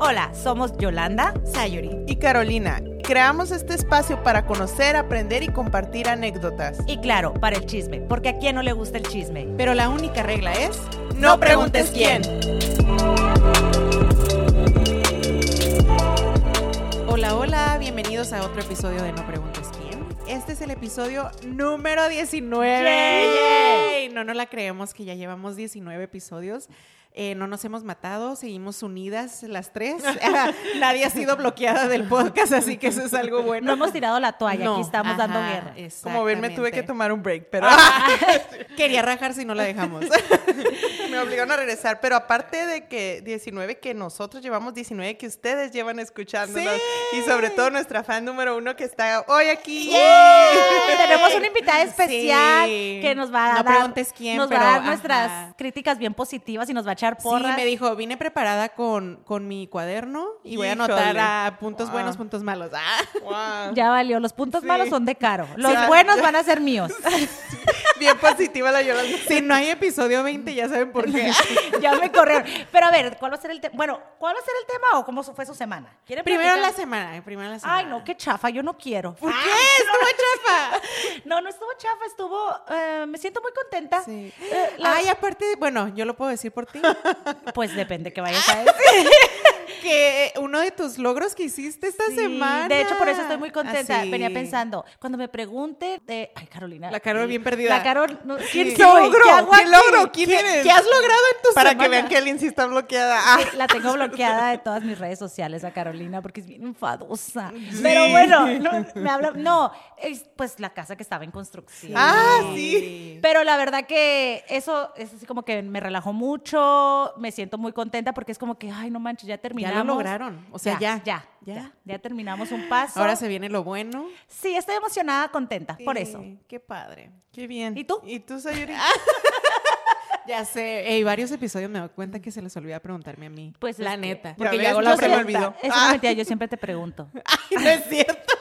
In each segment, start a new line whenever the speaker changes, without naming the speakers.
Hola, somos Yolanda,
Sayuri y Carolina. Creamos este espacio para conocer, aprender y compartir anécdotas.
Y claro, para el chisme, porque a quién no le gusta el chisme.
Pero la única regla es, no preguntes quién. Hola, hola, bienvenidos a otro episodio de No preguntes quién. Este es el episodio número 19.
¡Yay!
No, no la creemos que ya llevamos 19 episodios. Eh, no nos hemos matado, seguimos unidas las tres. Nadie ha sido bloqueada del podcast, así que eso es algo bueno.
No hemos tirado la toalla,
No,
aquí estamos dando guerra.
Como ven, me tuve que tomar un break, pero
Quería rajar si no la dejamos.
Me obligaron a regresar. Pero aparte de que 19 que nosotros llevamos, 19 que ustedes llevan escuchándonos.
Sí.
Y sobre todo nuestra fan número uno que está hoy aquí.
Tenemos una invitada especial
Sí.
que nos va a
No
dar,
preguntes quién,
nos
pero,
va a dar
ajá.
nuestras críticas bien positivas y nos va a echar porras.
Sí, me dijo, vine preparada con, con mi cuaderno y voy a anotar a puntos
Wow.
buenos, puntos malos. Ah,
Wow.
Ya valió, los puntos
Sí.
malos son de caro. Los
Sí.
buenos van a ser míos.
Bien positiva la Yolanda.
si no hay episodio 20, ya saben por
ya me corrieron. Pero a ver, ¿cuál va a ser el tema? Bueno, ¿cuál va a ser el tema o cómo fue su semana? ¿Quieren
primero la
platicar?
semana, primero la semana.
Ay, no, qué chafa, yo no quiero.
¿Por qué? Estuvo chafa.
No, no estuvo chafa, estuvo. eh, me siento muy contenta.
Sí.
Eh, la-
Ay, aparte, bueno, yo lo puedo decir por ti,
Pues depende que vayas a decir.
Que uno de tus logros que hiciste esta
Sí,
semana.
De hecho, por eso estoy muy contenta.
Así.
Venía pensando, cuando me pregunte de. Ay, Carolina.
La Carol
eh,
bien perdida.
La Carol. no, ¿Quién
Sí.
soy?
logro?
¿Qué hago
¿Qué logro? ¿Quién
¿Qué,
eres?
qué has logrado en tu
Para
semana?
que vean que Elin sí está bloqueada. Ah,
La tengo bloqueada de todas mis redes sociales a Carolina porque es bien enfadosa. Pero bueno, no, me habla, no, es pues la casa que estaba en construcción.
Ah, sí.
Pero la verdad que eso es así como que me relajó mucho, me siento muy contenta porque es como que, ay, no manches, ya terminamos.
lograron, o sea, ya,
ya,
ya.
ya, ya terminamos un paso.
Ahora se viene lo bueno.
Sí, estoy emocionada, contenta, por
Sí,
eso.
Qué padre.
qué bien.
¿Y tú?
¿Y tú, Sayuri?
Ya sé, en varios episodios me doy cuenta que se les olvida preguntarme a mí.
Pues es
la neta.
Ya
Porque
ves,
yo la
se me olvidó.
Es una mentira, yo siempre te pregunto.
Ay, no es cierto.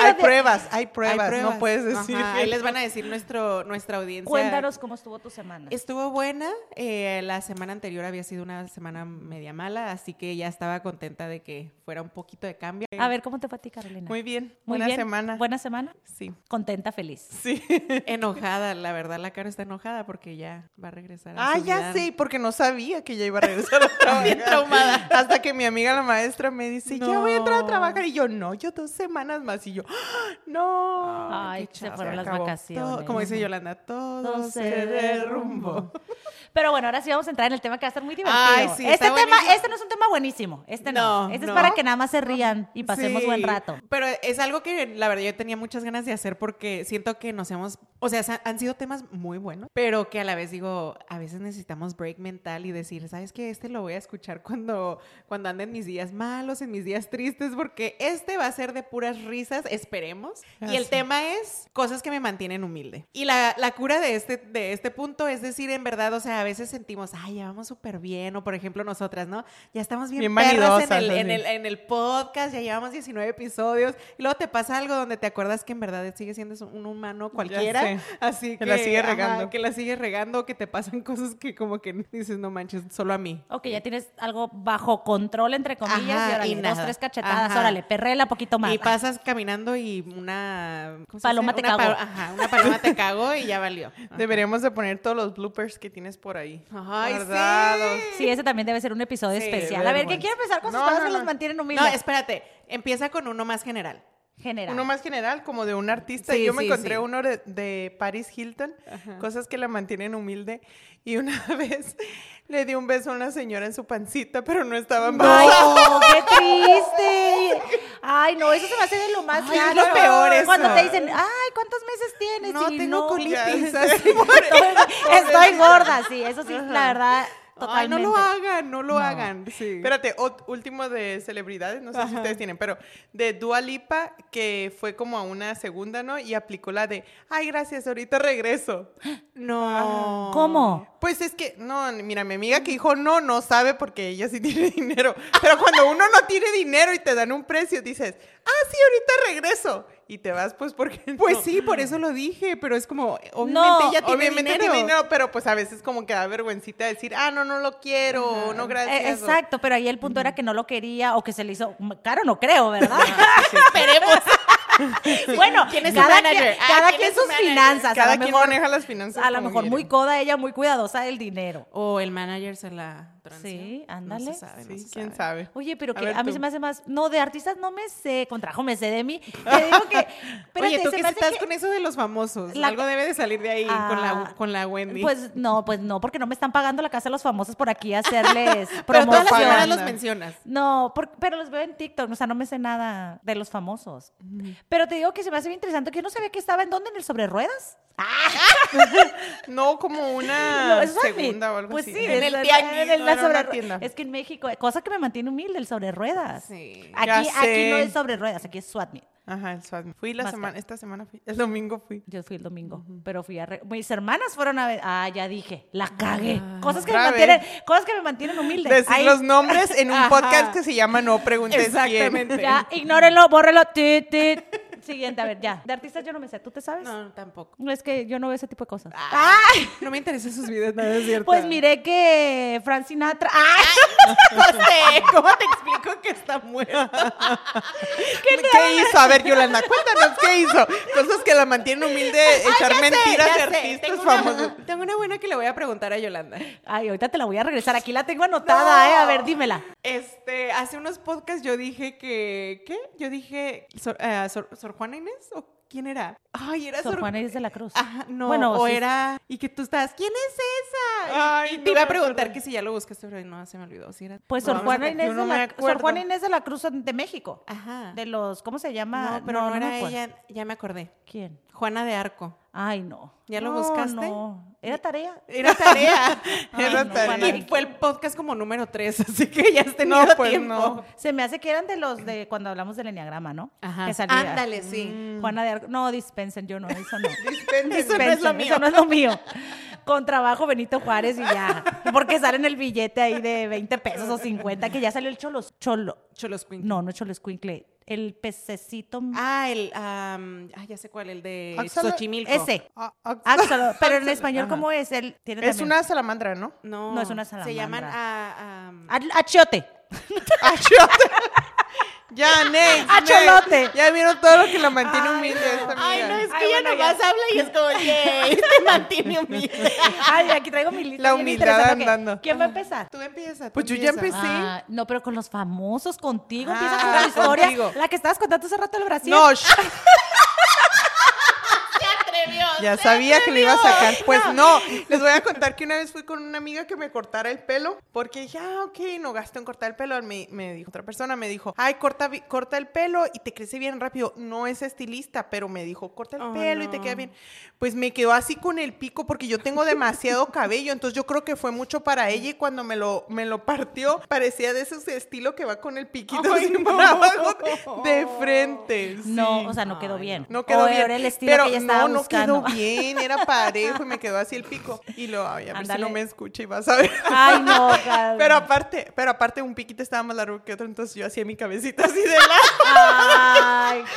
Hay
de-
pruebas, hay pruebas,
Hay pruebas.
no puedes decir.
Ajá, ahí les van a decir nuestro, nuestra audiencia.
Cuéntanos cómo estuvo tu semana.
Estuvo buena. eh, la semana anterior había sido una semana media mala, así que ya estaba contenta de que fuera un poquito de cambio.
A ver, ¿cómo te fue a ti, Carolina?
Muy bien,
Muy
buena
bien.
semana.
Buena semana.
Sí,
Contenta, feliz.
sí.
Enojada, la verdad, la cara está enojada porque ya va a regresar. a
Ah, ya sé, porque no sabía que ya iba a regresar a trabajar.
Traumada.
Hasta que mi amiga la maestra me dice, ya voy a entrar a trabajar. Y yo, no, yo dos semanas más. Y yo, ¡Ah! no.
Ay,
qué
se fueron las
acabó.
vacaciones.
Todo- como dice Yolanda, todo,
Todo
se derrumbó.
Pero bueno, ahora sí vamos a entrar en el tema que va a estar muy divertido.
Ay, sí,
este tema,
buenísimo.
este no es un tema buenísimo. Este no.
No,
este
no.
es para que nada más se rían y pasemos
Sí,
buen rato.
Pero es algo que la verdad yo tenía muchas ganas de hacer porque siento que nos hemos, o sea, han sido temas muy buenos, pero que a la vez digo, a veces necesitamos break mental y decir, ¿sabes qué? Este lo voy a escuchar cuando, cuando anden mis días malos, en mis días tristes, porque este va a ser de puras risas, esperemos.
Ah,
y el
sí.
tema es cosas que me mantienen humilde. Y la, la cura de este, de este punto es decir, en verdad, o sea, a veces sentimos, ay, ya vamos súper bien, o por ejemplo nosotras, ¿no? Ya estamos bien,
Bien
perras en el, en el- en el podcast, ya llevamos 19 episodios, y luego te pasa algo donde te acuerdas que en verdad sigue siendo un humano cualquiera, así que,
Que la sigue
ajá,
regando.
que la sigue regando, que te pasan cosas que como que dices, no manches, solo a mí.
Ok, ya tienes algo bajo control, entre comillas,
Ajá,
y órale,
y
dos,
nada.
tres cachetadas,
Ajá.
órale, perrela poquito más.
Y pasas caminando y una ¿cómo se
Paloma te
Una
cagó.
pa- ajá, una paloma te cagó y ya valió. Ajá.
Deberíamos de poner todos los bloopers que tienes por ahí.
Ay, sí.
guardados.
Sí, ese también debe ser un episodio
Sí,
especial. A ver, ¿qué quiere empezar con sus
No, no,
que los mantienen humildes?
No, espérate, empieza con uno más general.
General.
Uno más general, como de un artista.
Sí,
Yo me
sí,
encontré
sí.
uno de, de Paris Hilton, cosas que la mantienen humilde. Y una vez le di un beso a una señora en su pancita, pero no estaba
Ay,
embarazada.
no, qué triste. Ay, no, eso se me hace de lo más
Ay, es
raro.
lo peor eso.
Cuando te dicen, ay, ¿cuántos meses tienes?
No,
Y
tengo colitis. así.
Estoy, estoy gorda, sí, eso sí, la verdad,
Ay,
totalmente.
no lo hagan, no lo
No.
hagan. Sí.
Espérate, último de celebridades, no sé si ustedes tienen, pero de Dua Lipa, que fue como a una segunda, ¿no? Y aplicó la de, ay, gracias, ahorita regreso.
no.
¿Cómo?
Pues es que, no, mira, mi amiga que dijo no, no sabe porque ella sí tiene dinero. Pero cuando uno no tiene dinero y te dan un precio, dices, ah, sí, ahorita regreso. Y te vas, pues, porque
Pues
no.
sí, por eso lo dije, pero es como, obviamente
No,
ella tiene
Obviamente
dinero.
tiene dinero, pero pues a veces como que da vergüencita decir, ah, no, no lo quiero, o no, gracias.
Eh,
o-
exacto, pero ahí el punto era que no lo quería o que se le hizo caro, no creo, ¿verdad?
Esperemos.
bueno,
¿Quién es
cada
manager?
quien,
Ah,
cada
¿quién
quien sus
manager?
finanzas.
Cada
a lo
quien
mejor,
maneja las finanzas
A lo mejor
quiere.
muy coda ella, muy cuidadosa del dinero.
O el manager se la
Sí,
No
ándale.
se sabe, no
Sí,
se
quién
sabe.
sabe.
Oye, pero
A
que
ver
a, mí
tú.
se me hace más. No, de artistas no me sé. Contrajo me sé de mí. Te digo que.
Oye,
espérate,
¿tú
se me hace
estás
que-
con eso de los famosos?
La-
Algo debe de salir de ahí con, la,
Ah,
con la Wendy.
Pues no, pues no, porque no me están pagando la casa de los famosos por aquí hacerles
pero todas las
promoción.
semanas los mencionas.
No, por- pero los veo en TikTok, o sea, no me sé nada de los famosos. Pero te digo que se me hace bien interesante que yo no sabía que estaba en dónde, en el sobre ruedas.
No como una segunda o algo
pues
así.
sí,
En el
es-
tianguis,
en el- la
era
sobre
una
ru-
tienda.
Es que en México, cosa que me mantiene humilde, el sobre ruedas.
Sí.
Aquí, no es sobre ruedas, aquí es SWAT meet.
Ajá, el SWAT. Fui la
Más
semana, esta semana fui, el domingo fui.
Yo fui el domingo, pero fui a... re- Mis hermanas fueron a ver... Ah, ya dije, la cagué. Cosas que me mantienen, cosas que me mantienen humilde.
Decir
Ahí-
los nombres en un
Ajá.
podcast que se llama No Preguntes
Exactamente.
Ya, ignórenlo, bórrelo. Tit, tit. Siguiente, a ver, ya. De artistas yo no me sé, ¿tú te sabes?
No, tampoco.
Es que yo no veo ese tipo de cosas.
No me interesan sus videos, nada es cierto.
Pues miré que Frank Sinatra... ¡Ay!
José, ¿cómo te explico que está muerto?
¿Qué, hizo? A ver, Yolanda, cuéntanos, ¿qué hizo? Cosas que la mantienen humilde, echar
sé,
mentiras
ya
de
sé.
artistas
Tengo una-
famosos.
tengo una buena que le voy a preguntar a Yolanda.
Ay, ahorita te la voy a regresar. Aquí la tengo anotada, ¿eh? A ver, dímela.
Este, hace unos podcasts yo dije que, ¿qué? Yo dije, ¿Sor, eh, Sor- Sor Juana Inés? ¿O quién era? Ay, era
Sor
Sor,
Juana Inés de la Cruz.
Ajá, no,
Bueno,
o
sí.
era, y que tú estabas, ¿quién es esa?
Ay,
y
no
te iba a preguntar que si ya lo buscaste, pero no, se me olvidó. Si era...
Pues
No,
Sor Juana Inés de la Sor. Juana Inés de la Cruz de México.
Ajá.
De los, ¿cómo se llama?
no, pero no, era ella, ya me acordé.
¿Quién?
Juana de Arco.
Ay, no.
¿Ya lo
No,
buscaste?
No. ¿Era tarea?
Era tarea.
Ay,
Era
no,
tarea.
Y fue el podcast como número 3, así que ya has tenido
No, pues
tiempo.
no.
Se me hace que eran de los de cuando hablamos del enneagrama, ¿no?
Ajá.
Que salía.
Ándale, sí.
Juana de Arco. No, dispensen, yo no, eso no.
Dispensen.
Eso no es lo
Dispensen,
mío.
Eso no es lo mío. Con trabajo Benito Juárez y ya. Porque sale en el billete ahí de 20 pesos o 50, que ya salió el cholos. Cholo.
Cholos Queen.
No, no es cholo escuincle. El pececito.
Ah, el, am, ah, ya sé cuál, el de Xochimilco.
Ese.
Ah, ah,
Axolo. Pero en español. ¿cómo es? Él tiene
Es
también-
una salamandra, ¿no?
No,
No, es una
Se llaman
salamandra.
a, am,
Ach- Achiote.
Achiote. Ya, next.
Acholote.
next. Ya vieron todo lo que la mantiene humilde a esta amiga.
Ay, no, es que
Ay,
ella
bueno,
nomás
ya.
habla y es como, yay, te mantiene humilde.
Ay, aquí traigo mi lista.
La humildad andando.
¿Quién va a empezar?
Tú empieza. tú
Pues yo ya empecé.
Ah, no, pero con los famosos, contigo.
Ah,
Empieza con tu historia.
contigo.
La que estabas contando hace rato el Brasil.
No. Ya sabía que le iba a sacar. Pues no, les voy a contar que una vez fui con una amiga que me cortara el pelo porque dije, ah, ok, no gasto en cortar el pelo. Me, me dijo otra persona, me dijo, ay, corta, corta el pelo y te crece bien rápido. No es estilista, pero me dijo, corta el
Oh,
pelo y te
no.
queda bien. Pues me quedó así con el pico porque yo tengo demasiado cabello, entonces yo creo que fue mucho para ella y cuando me lo, me lo partió parecía de ese estilo que va con el piquito
Ay, no.
por abajo de frente.
No,
sí.
o sea, no quedó
Ay,
bien.
No quedó
O
bien.
era el estilo
pero
que ella estaba
no, no
buscando.
quedó bien, era parejo y me quedó así el pico. Y lo, ay, a ver si no me escucha y vas a ver.
Ay, no, Carmen.
Pero aparte, pero aparte un piquito estaba más largo que otro, entonces yo hacía mi cabecita así de lado.
Ay,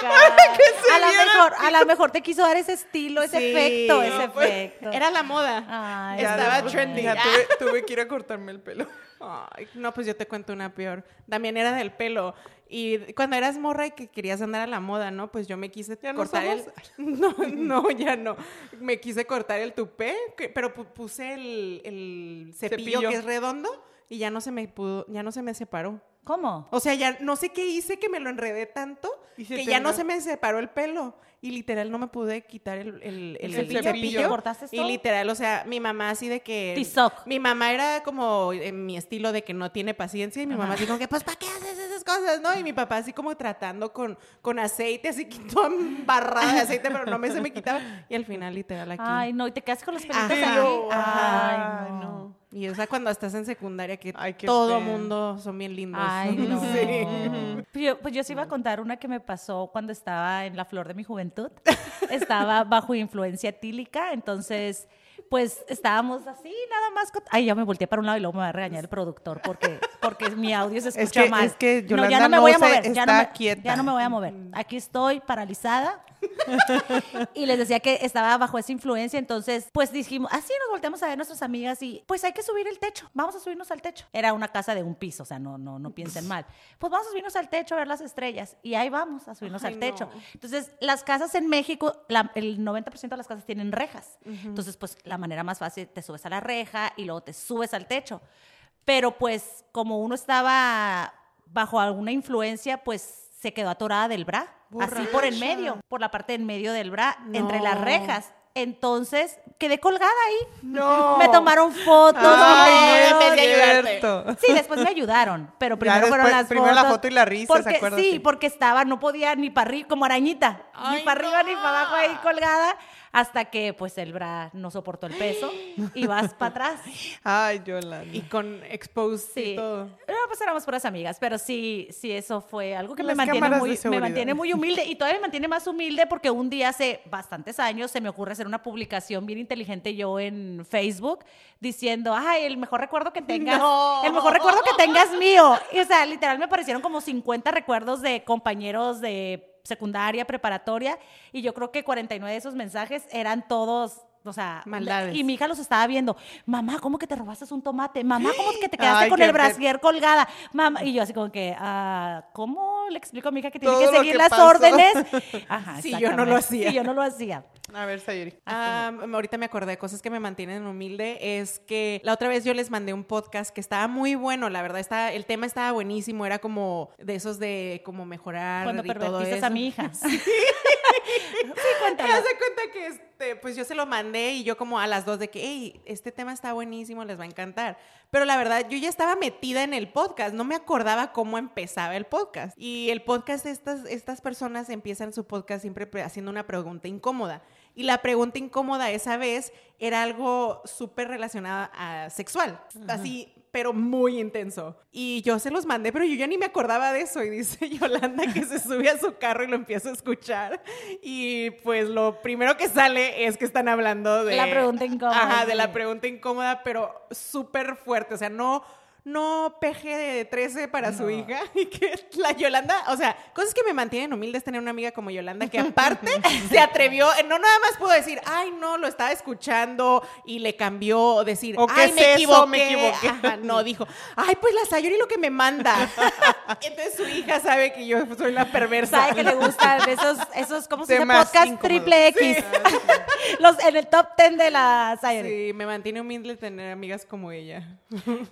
A lo mejor, a lo mejor te quiso dar ese estilo, ese
Sí,
efecto, ese
no, pues,
efecto.
Era la moda.
Ay,
Estaba trendy.
ya tuve, tuve que ir a cortarme el pelo.
Ay, no, pues yo te cuento una peor. También era del pelo. Y cuando eras morra y que querías andar a la moda, ¿no? Pues yo me quise
¿Ya no
cortar el... No, no, ya no. Me quise cortar el tupé, que- pero pu- puse el, el cepillo,
Cepillo.
que es redondo y ya no se me pudo, ya no se me separó.
¿Cómo?
O sea, ya no sé qué hice que me lo enredé tanto que ya no se me separó el pelo. Y literal no me pude quitar el, el,
¿El
cepillo?
cepillo? ¿Cortaste
Y
todo?
literal, o sea, mi mamá así de que...
Tizoc.
Mi mamá era como en mi estilo de que no tiene paciencia y mi mamá así como que, pues, ¿para qué haces esas cosas, no? Y mi papá así como tratando con, con aceite, así que toda embarrada de aceite, pero no me se me quitaba. Y al final, literal, aquí.
Ay, no, y te quedas con los pelitos
Ajá.
Ajá.
Ay, no.
no.
Y o sea, cuando estás en secundaria que
Ay,
todo mundo son bien lindos.
Ay, no.
Sí.
Pues yo, pues yo sí iba a contar una que me pasó cuando estaba en la flor de mi juventud. Estaba bajo influencia etílica, entonces pues estábamos así, nada más. Ay, ya me volteé para un lado y luego me va a regañar el productor porque, porque mi audio se
Es
escucha
que-
mal.
es que
no, ya
Yolanda
no me voy a mover. ya, no me,
quieta.
ya no me voy a mover. Aquí estoy paralizada. y les decía que estaba bajo esa influencia, entonces pues dijimos, así nos volteamos a ver nuestras amigas y pues hay que subir el techo, vamos a subirnos al techo. Era una casa de un piso, o sea, no, no, no piensen mal. Pues vamos a subirnos al techo a ver las estrellas y ahí vamos a subirnos
Ay,
al techo.
no.
Entonces, las casas en México, la- el 90% de las casas tienen rejas. Entonces, pues la manera más fácil, te subes a la reja y luego te subes al techo. Pero pues como uno estaba bajo alguna influencia, pues se quedó atorada del bra, así por en medio, por la parte en medio del bra, entre las rejas. Entonces, quedé colgada ahí.
No.
Me tomaron fotos.
Ay, no
de ayudarte.
Sí, después me ayudaron, pero
Ya
primero fueron
después-
las
primero
fotos.
la foto y la risa, ¿se
porque? Sí,
Sí.
porque estaba, no podía ni para arriba, como arañita, ni para arriba ni para abajo ahí colgada, hasta que pues el bra no soportó el peso y vas para atrás.
Ay, Yolanda.
Y con exposed
Sí.
y todo.
No, pues éramos puras amigas, pero sí, sí, eso fue algo que me mantiene, muy, me mantiene muy humilde y todavía me mantiene más humilde porque un día hace bastantes años se me ocurre hacer una publicación bien inteligente yo en Facebook diciendo, ay, el mejor recuerdo que tengas,
No.
el mejor recuerdo que tengas mío. Y, o sea, literal me aparecieron como 50 recuerdos de compañeros de secundaria, preparatoria, y yo creo que 49 de esos mensajes eran todos... O sea,
Maldades.
y mi hija los estaba viendo. Mamá, ¿cómo que te robaste un tomate? Mamá, ¿cómo que te quedaste
Ay,
con el brasier colgada? Mamá, y yo así como que, ah, ¿cómo le explico a mi hija que tiene
Todo
que seguir
que
las
pasó.
órdenes? Ajá,
Sí, yo no lo hacía.
Sí, yo no lo hacía.
A ver, Sayuri.
Ah, ahorita me acordé de cosas que me mantienen humilde. Es que la otra vez yo les mandé un podcast que estaba muy bueno, la verdad. Estaba, el tema estaba buenísimo. Era como de esos de como mejorar.
Cuando
y todo
pervertiste
eso.
a mi hija. Sí, cuéntalo.
Haz de cuenta que este, pues yo se lo mandé y yo como a las dos de que, hey, este tema está buenísimo, les va a encantar. Pero la verdad, yo ya estaba metida en el podcast, no me acordaba cómo empezaba el podcast. Y el podcast, estas, estas personas empiezan su podcast siempre pre- haciendo una pregunta incómoda. Y la pregunta incómoda esa vez era algo súper relacionado a sexual, así, pero muy intenso. Y yo se los mandé, pero yo ya ni me acordaba de eso. Y dice Yolanda que se sube a su carro y lo empieza a escuchar. Y pues lo primero que sale es que están hablando de...
La pregunta incómoda,
Ajá, de la pregunta incómoda, pero súper fuerte. O sea, no... No peje de 13 para su hija y que la Yolanda, o sea, cosas que me mantienen humilde es tener una amiga como Yolanda que aparte se atrevió, no nada más puedo decir, ay no, lo estaba escuchando y le cambió, o decir,
¿O qué
ay
es
me
eso?
equivoqué.
Me equivoqué.
Ajá, no, dijo, ay pues la Sayuri lo que me manda. Entonces su hija sabe que yo soy la perversa.
Sabe que le gustan esos, esos ¿cómo se dice? Podcast triple X. Los, en el top 10 de la Sayuri.
Sí, me mantiene humilde tener amigas como ella.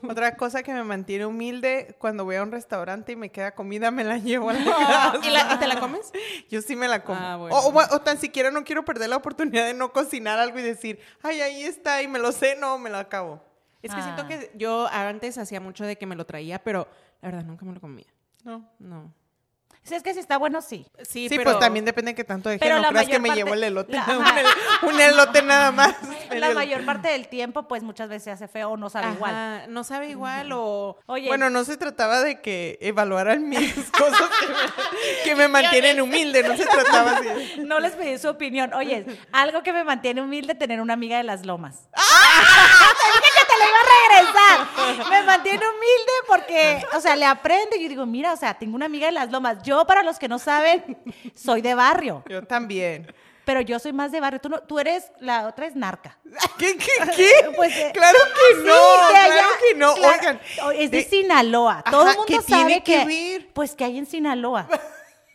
Otra cosa que me mantiene humilde, cuando voy a un restaurante y me queda comida, me la llevo a la
¿Y,
casa.
la- y te la comes?
Yo sí me la como.
Ah, bueno.
o, o- o tan siquiera no quiero perder la oportunidad de no cocinar algo y decir, ay, ahí está y me lo sé, no, me lo acabo.
Es que
Ah.
siento que yo antes hacía mucho de que me lo traía, pero la verdad nunca me lo comía.
No.
No.
Si es que si está bueno, sí.
Sí,
Sí,
pero
pues también depende de qué tanto deje.
Pero
No creas que me
parte-
llevo el elote.
la-
un, elote nada más.
La mayor parte del tiempo, pues muchas veces se hace feo o no sabe igual.
No sabe igual o...
Oye,
Bueno, no se trataba de que evaluaran mis cosas que me, que me mantienen humilde, no se trataba así.
no les pedí su opinión. Oye, algo que me mantiene humilde tener una amiga de las lomas.
¡Ah!
Que la iba a regresar. Me mantiene humilde porque, o sea, le aprendo y yo digo, mira, o sea, tengo una amiga de las lomas. Yo, para los que no saben, soy de barrio,
Yo también.
pero yo soy más de barrio. Tú, no, tú eres, la otra es narca.
¿Qué, qué, qué?
Pues, eh,
claro que no,
Sí, de allá.
claro que no.
Claro,
Oigan,
es de
de-
Sinaloa. Todo el mundo
¿qué
sabe
tiene que
que,
ver?
pues que hay en Sinaloa.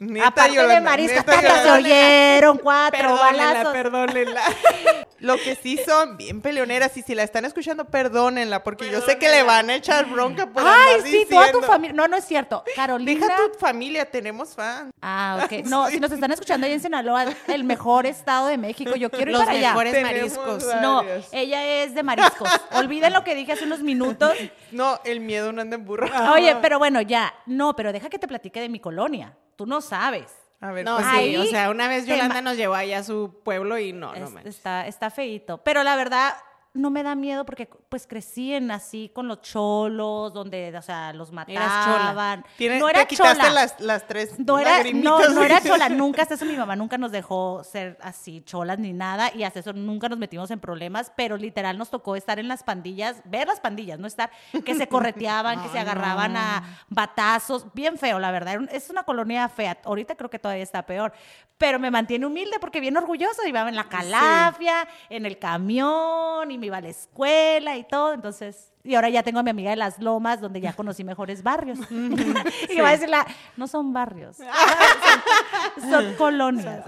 Neta,
Aparte de
Yolanda, neta,
tata, se oyeron cuatro
Perdónenla,
balazos.
perdónenla.
Lo que sí son bien peleoneras y si la están escuchando, perdónenla, porque yo sé que le van a echar bronca por
Ay,
andar
sí, toda tu
diciendo.
familia. No, no es cierto. Carolina.
Deja tu familia, tenemos fans.
Ah, ok. No, si nos están escuchando ahí en Sinaloa, el mejor estado de México, yo quiero ir
Los
para allá.
mejores
Tenemos
mariscos.
No, ella es de mariscos. Olviden lo que dije hace unos minutos.
No, el miedo no anda en burro.
Oye, pero bueno, ya. No, pero deja que te platique de mi colonia. Tú no sabes.
A ver,
No,
pues,
sí, o sea, una vez Yolanda nos llevó allá a su pueblo y no, no
Es-
manches.
está, está feíto. Pero la verdad, no me da miedo porque pues crecí en así con los cholos, donde, o sea, los
chola.
mataban.
Tiene-
no era
te quitaste
chola.
las, las tres
No era, no, no era chola, nunca hasta eso mi mamá nunca nos dejó ser así cholas ni nada y hasta eso nunca nos metimos en problemas, pero literal nos tocó estar en las pandillas, ver las pandillas, no estar, que se correteaban, que se agarraban a batazos, bien feo, la verdad, es una colonia fea, ahorita creo que todavía está peor, pero me mantiene humilde porque bien orgullosa, iba en la calafia, en el camión y me iba a la escuela y todo, entonces... Y ahora ya tengo a mi amiga de las lomas, donde ya conocí mejores barrios. y va a decirla, no son barrios, son, son colonias.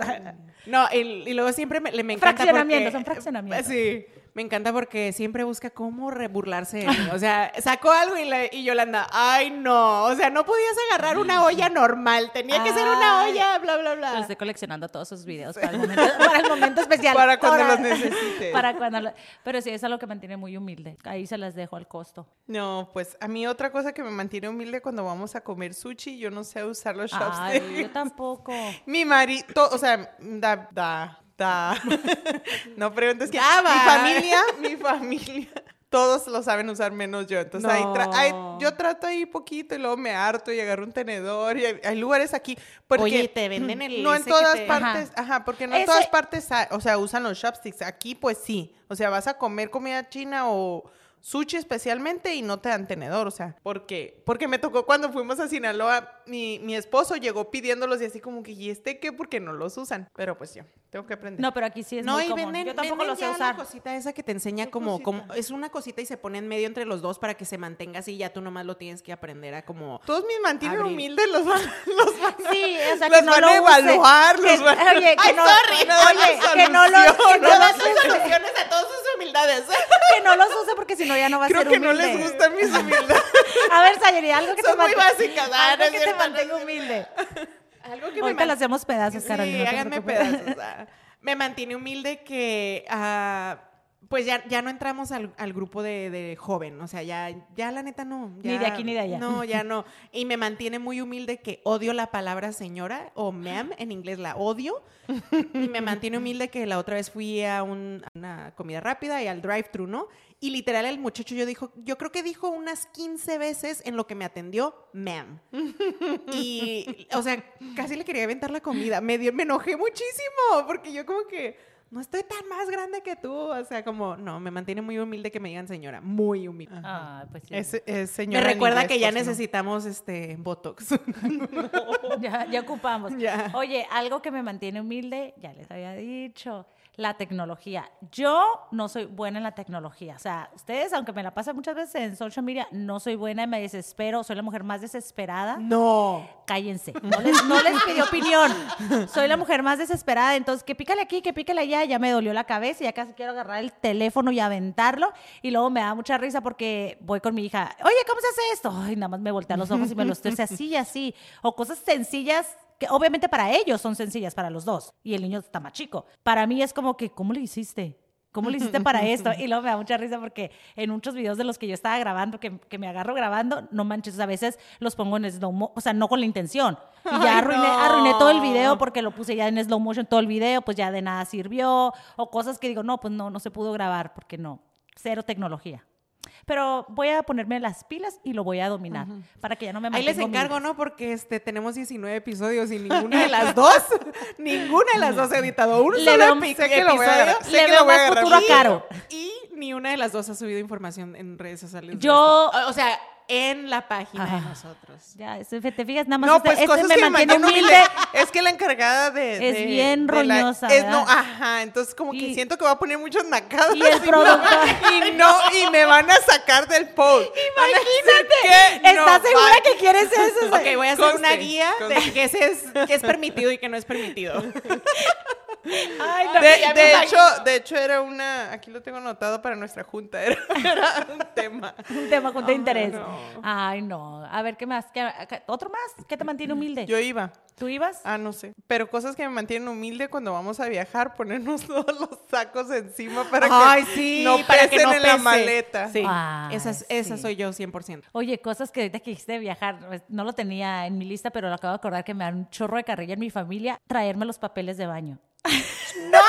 No, y, y luego siempre me, le- me encanta
Fraccionamientos, son fraccionamientos.
Sí, me encanta porque siempre busca cómo re- burlarse de mí. O sea, sacó algo y, le, y Yolanda, ay no, o sea, no podías agarrar una olla normal, tenía que ser una
Ay.
olla, bla, bla, bla.
estoy coleccionando todos sus videos para el momento, para el momento especial.
Para cuando los necesites.
Para cuando lo- pero sí, es algo que mantiene muy humilde. Ahí se las dejo al costo.
No, pues a mí otra cosa que me mantiene humilde cuando vamos a comer sushi, yo no sé usar los
Ay,
chopsticks.
yo tampoco.
Mi marido, o sea, da, da, no preguntes que
Ya
mi
va.
familia, mi familia, todos lo saben usar menos yo. Entonces ahí tra-
No.
ahí- yo trato ahí poquito y luego me harto y agarro un tenedor y hay, hay lugares aquí. Porque
Oye, te venden el
No en todas
te-
partes, ajá. porque no en
Ese-
todas partes, o sea, usan los chopsticks. Aquí pues sí. O sea, vas a comer comida china o sushi especialmente y no te dan tenedor, o sea, porque porque me tocó cuando fuimos a Sinaloa, mi, mi esposo llegó pidiéndolos y así como que, ¿y este qué? Porque no los usan. Pero pues yo, tengo que aprender.
No, pero aquí sí es
no,
muy
y
común.
venden,
yo tampoco lo sé
ya
usar.
la cosita esa que te enseña
¿Qué
como,
cosita?
como, es una cosita y se pone en medio entre los dos para que se mantenga así, ya tú nomás lo tienes que aprender a como...
Todos mis mantienen
Abrir.
humildes los van, los van
Sí, o sea,
los
que no
van
lo
a evaluar, los van a-
Oye, que no,
sorry, no dan
oye, que no lo,
solución,
que no
no
los
soluciones a todas sus humildades.
que no los use porque si no ya no va a
Creo
ser
que no
humilde.
les gustan mis humildades.
A ver, Sayuri, algo que
Son
te
muy
mantenga-
básicas, ah,
algo que te mantenga
cierto.
humilde.
Algo que me
Ahorita
man-
le hacemos pedazos,
Sí,
Carolina. no te
háganme pedazos. ah. Me mantiene humilde que, ah, pues ya, ya no entramos al, al grupo de, de joven, o sea, ya, ya la neta no.
Ni de aquí ni de allá.
No, ya no. Y me mantiene muy humilde que odio la palabra señora o ma'am, en inglés la odio. Y me mantiene humilde que la otra vez fui a, un- a una comida rápida y al drive-thru, ¿no? Y literal el muchacho yo dijo, yo creo que dijo unas 15 veces en lo que me atendió, ma'am. Y, o sea, casi le quería aventar la comida. Me, dio- me enojé muchísimo porque yo como que no estoy tan más grande que tú. O sea, como, no, me mantiene muy humilde que me digan señora. Muy humilde.
Ah, pues sí.
Es, es
Me
señora en
recuerda
inglés,
que ya
no.
necesitamos este Botox.
ya, ya ocupamos.
Ya.
Oye, algo que me mantiene humilde, ya les había dicho, la tecnología. Yo no soy buena en la tecnología. O sea, ustedes, aunque me la pasan muchas veces en social media, no soy buena y me desespero. Soy la mujer más desesperada.
no.
Cállense. No les, no les pedí opinión. Soy la mujer más desesperada. Entonces, que pícale aquí, que pícale allá. Ya me dolió la cabeza. Ya casi quiero agarrar el teléfono y aventarlo. Y luego me da mucha risa porque voy con mi hija. Oye, ¿cómo se hace esto? Ay, nada más me voltea los ojos y me los tuerce así y así. O cosas sencillas que obviamente para ellos son sencillas, para los dos. Y el niño está más chico. Para mí es como que, ¿cómo le hiciste? ¿Cómo le hiciste para esto? Y luego me da mucha risa porque en muchos videos de los que yo estaba grabando, que, que me agarro grabando, no manches, a veces los pongo en slow mo, o sea, no con la intención. Y ya
Ay,
arruiné,
no.
arruiné todo el video porque lo puse ya en slow motion todo el video, pues ya de nada sirvió. O cosas que digo, no, pues no, no se pudo grabar porque no. Cero tecnología. Pero voy a ponerme las pilas y lo voy a dominar para que ya no me
Ahí les encargo. ¿no? Porque este, tenemos 19 episodios y ninguna de las dos, ninguna de las dos he editado un
Le
solo
veo-
sé que lo voy a
episodio.
sé
Le
que
veo
lo voy a
más
agarrar.
futuro a
Y-
Caro.
Y ni una de las dos ha subido información en redes sociales.
Yo-.
O sea, en la página de
Ajá.
nosotros.
Ya, este, te fijas, nada más
No,
este,
pues
este
cosas
me
que
mantiene humilde.
humilde. Es que la encargada de...
Es
de-
bien
de la-
roñosa,
es, no, ajá, entonces como que siento que va a poner muchas nacadas.
Y el
no-
productor.
Y no, y me van a sacar del post. No,
¿Estás segura que quieres eso?
Ok, voy a hacer
Conste,
una guía de
conste.
qué es, qué es permitido y qué no es permitido.
Ay, no.
De, de hecho, de hecho era una, aquí lo tengo anotado para nuestra junta, era, era un tema.
Un tema junto de interés.
no.
Ay, no. A ver, ¿qué más? ¿Qué- qué- ¿Otro más? ¿Qué te mantiene humilde?
Yo iba.
¿Tú ibas?
Ah, no sé. Pero cosas que me mantienen humilde cuando vamos a viajar, ponernos todos los sacos encima para
Ay,
que
sí,
no
para que
pesen
no
en la maleta.
Sí,
Ay,
esa, es- esa
sí.
soy yo 100%.
Oye, cosas que ahorita que dijiste viajar, pues, no lo tenía en mi lista, pero lo acabo de acordar que me dan un chorro de carrilla en mi familia, traerme los papeles de baño. Não!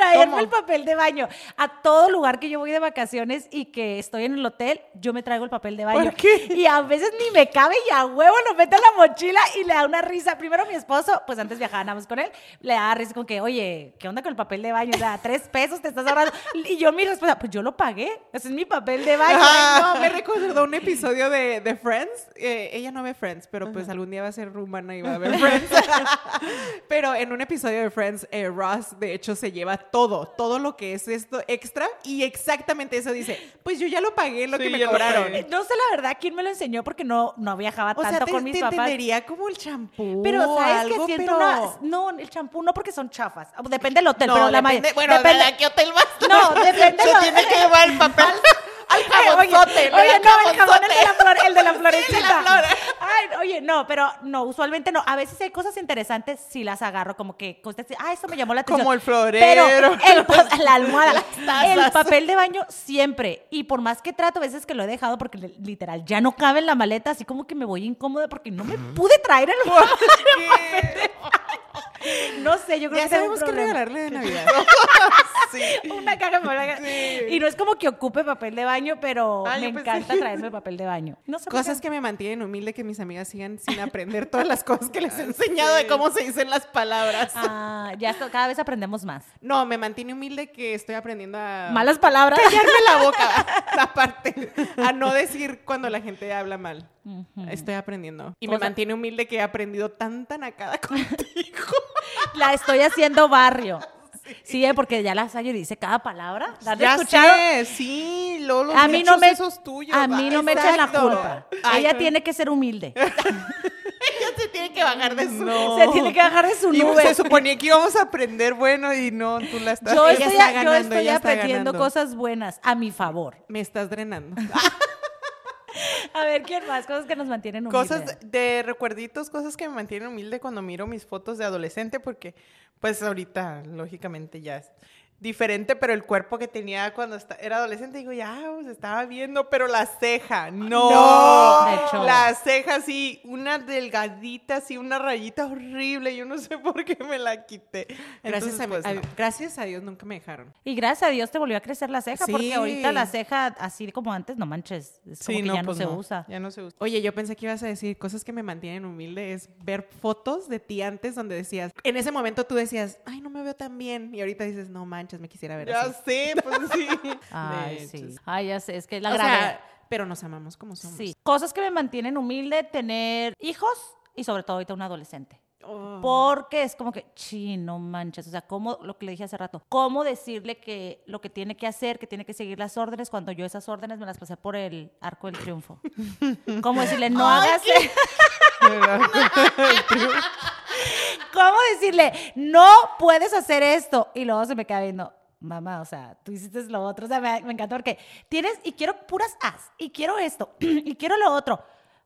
Traerme
¿Cómo?
el papel de baño. A todo lugar que yo voy de vacaciones y que estoy en el hotel, yo me traigo el papel de baño.
¿Por qué?
Y a veces ni me cabe y a huevo lo meto en la mochila y le da una risa. Primero mi esposo, pues antes viajábamos con él, le da risa con que, oye, ¿qué onda con el papel de baño? O sea, tres pesos te estás ahorrando. Y yo mi respuesta, pues yo lo pagué. Ese es mi papel de baño.
No, me recordó un episodio de, de Friends. Eh, ella no ve Friends, pero pues algún día va a ser rumana y va a ver Friends. pero en un episodio de Friends, eh, Ross, de hecho, se lleva todo, todo lo que es esto extra y exactamente eso dice, pues yo ya lo pagué lo
Sí,
que me cobraron.
pagué.
No sé la verdad quién me lo enseñó porque no, no viajaba
O
tanto
sea, te,
con mis
te
papás.
entendería como el champú
Pero
o
sabes
algo,
que siento
pero...
una. No, el champú no porque son chafas. Depende del hotel,
No,
pero la
depende-
mayoría.
Bueno,
depende,
¿a qué hotel vas?
No, depende.
Se
lo-
tiene que llevar el papel al
Oye,
jabonzote.
oye,
da
no, el jabón, el de la, flor, el de la florecita.
el de la flor.
Oye, no, pero no, usualmente no. A veces si hay cosas interesantes, sí las agarro, como que cosas ah, esto me llamó la atención.
Como el florero.
Pero el, pa- la almohada, el papel de baño siempre. Y por más que trato, a veces que lo he dejado porque li- literal ya no cabe en la maleta, así como que me voy incómoda porque no me pude traer el
¿Qué?
No sé, yo creo
Ya
que
sabemos qué
problema.
regalarle de Navidad.
Sí.
Una caja acá. Y no es como que ocupe papel de baño, pero me
pensé-
encanta traerme papel de baño. No sé por
Cosas que me mantienen humilde que mis amigas sigan sin aprender todas las cosas que les he enseñado de cómo se dicen las palabras.
Ah, ya esto- cada vez aprendemos más.
No, me mantiene humilde que estoy aprendiendo a
Malas palabras.
callarme la boca, aparte, a no decir cuando la gente habla mal. Estoy aprendiendo. Y me
sea-
mantiene humilde que he aprendido tanta nacada contigo.
La estoy haciendo barrio. Sí, eh, porque ya la Sayo dice cada palabra. ¿La has
Ya
escuchado?
sé, sí, luego los
A mí no me,
esos tuyos.
a mí no me echan la culpa.
Ay,
Ella tiene que ser humilde.
Ella se tiene que bajar de su...
No.
Se tiene que bajar de su
Y
nube.
se suponía que íbamos a aprender bueno y no, tú la estás...
Yo estoy, yo estoy aprendiendo cosas buenas a mi favor.
Me estás drenando.
A ver, ¿quién más? Cosas que nos mantienen humildes.
Cosas de recuerditos, cosas que me mantienen humilde cuando miro mis fotos de adolescente, porque pues ahorita, lógicamente, ya diferente, pero el cuerpo que tenía cuando era adolescente, digo, ya, pues estaba viendo, pero la ceja, no.
No. De hecho.
La ceja, sí, una delgadita, así, una rayita horrible, yo no sé por qué me la quité.
Gracias, a,
pues,
a-
no.
gracias a Dios nunca me dejaron.
Y gracias a Dios te volvió a crecer la ceja, porque ahorita la ceja, así como antes, no manches, es como
Sí,
que ya no
pues
se usa.
Ya no se usa.
Oye, yo pensé que ibas a decir cosas que me mantienen humilde, es ver fotos de ti antes donde decías, en ese momento tú decías, ay, no me veo tan bien, y ahorita dices, no manches, me quisiera ver
Ya
así.
sé, pues sí.
Ay, sí. Ay, ya sé, es que la
O sea, pero nos amamos como somos.
Sí. Cosas que me mantienen humilde, tener hijos y sobre todo ahorita un adolescente.
Oh.
Porque es como que, sí, no manches. O sea, como lo que le dije hace rato, cómo decirle que lo que tiene que hacer, que tiene que seguir las órdenes, cuando yo esas órdenes me las pasé por el arco del triunfo. ¿Cómo decirle, no hagas? ¿Cómo decirle, no puedes hacer esto? Y luego se me queda viendo, mamá, o sea, tú hiciste lo otro. O sea, me, me encanta porque tienes, y quiero puras as, y quiero esto, y quiero lo otro.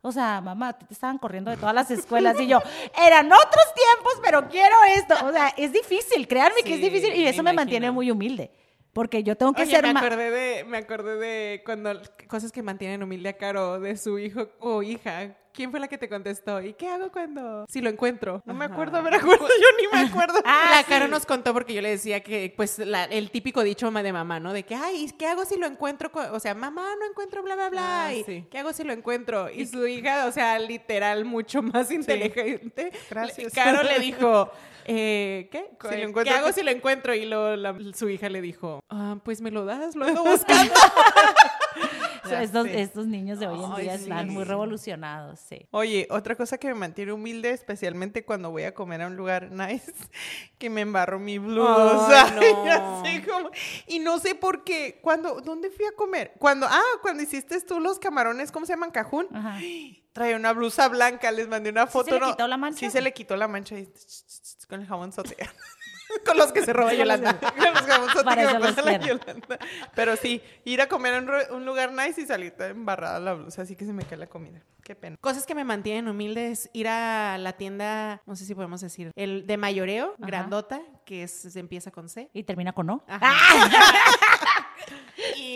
O sea, mamá, te estaban corriendo de todas las escuelas y yo, eran otros tiempos, pero quiero esto. O sea, es difícil, créanme que es difícil y eso me mantiene muy humilde. Porque yo tengo que
Oye,
ser
me acordé de, me acordé de cuando cosas que mantienen humilde a Caro de su hijo o hija. ¿Quién fue la que te contestó? ¿Y qué hago cuando si lo encuentro?
No me acuerdo, me acuerdo, yo ni me acuerdo.
Ah,
la
sí.
Caro nos contó porque yo le decía que, pues, la- el típico dicho de mamá, ¿no? De que, ay, ¿qué hago si lo encuentro? co-?" O sea, mamá, no encuentro, bla, bla, bla.
Ah,
y,
sí.
¿Qué hago si lo encuentro? Y su hija, o sea, literal, mucho más inteligente.
Gracias.
Caro le dijo, eh, ¿qué?
Si lo
¿Qué hago si lo encuentro? Y luego la- su hija le dijo, ah, pues me lo das, lo ando buscando.
Estos, niños de hoy en
Ay,
día
sí.
están muy revolucionados, sí.
Oye, otra cosa que me mantiene humilde, especialmente cuando voy a comer a un lugar nice, que me embarro mi blusa.
No.
Y no sé por qué. Cuando, ¿Dónde fui a comer? Cuando, ah, cuando hiciste tú los camarones, ¿cómo se llaman? Cajún.
Ajá.
Traía una blusa blanca, les mandé una foto.
se le
¿no?
quitó la mancha?
Sí, se le quitó la mancha y con el jabón sote. con los que se roba Yolanda.
Para eso los.
Yolanda. Pero sí, ir a comer a un, lugar nice y salir embarrada la blusa, así que se me cae la comida. Qué pena.
Cosas que me mantienen humilde es ir a la tienda, no sé si podemos decir, el de mayoreo,
Ajá.
grandota, que es, se empieza con C.
Y termina con no.
Ajá.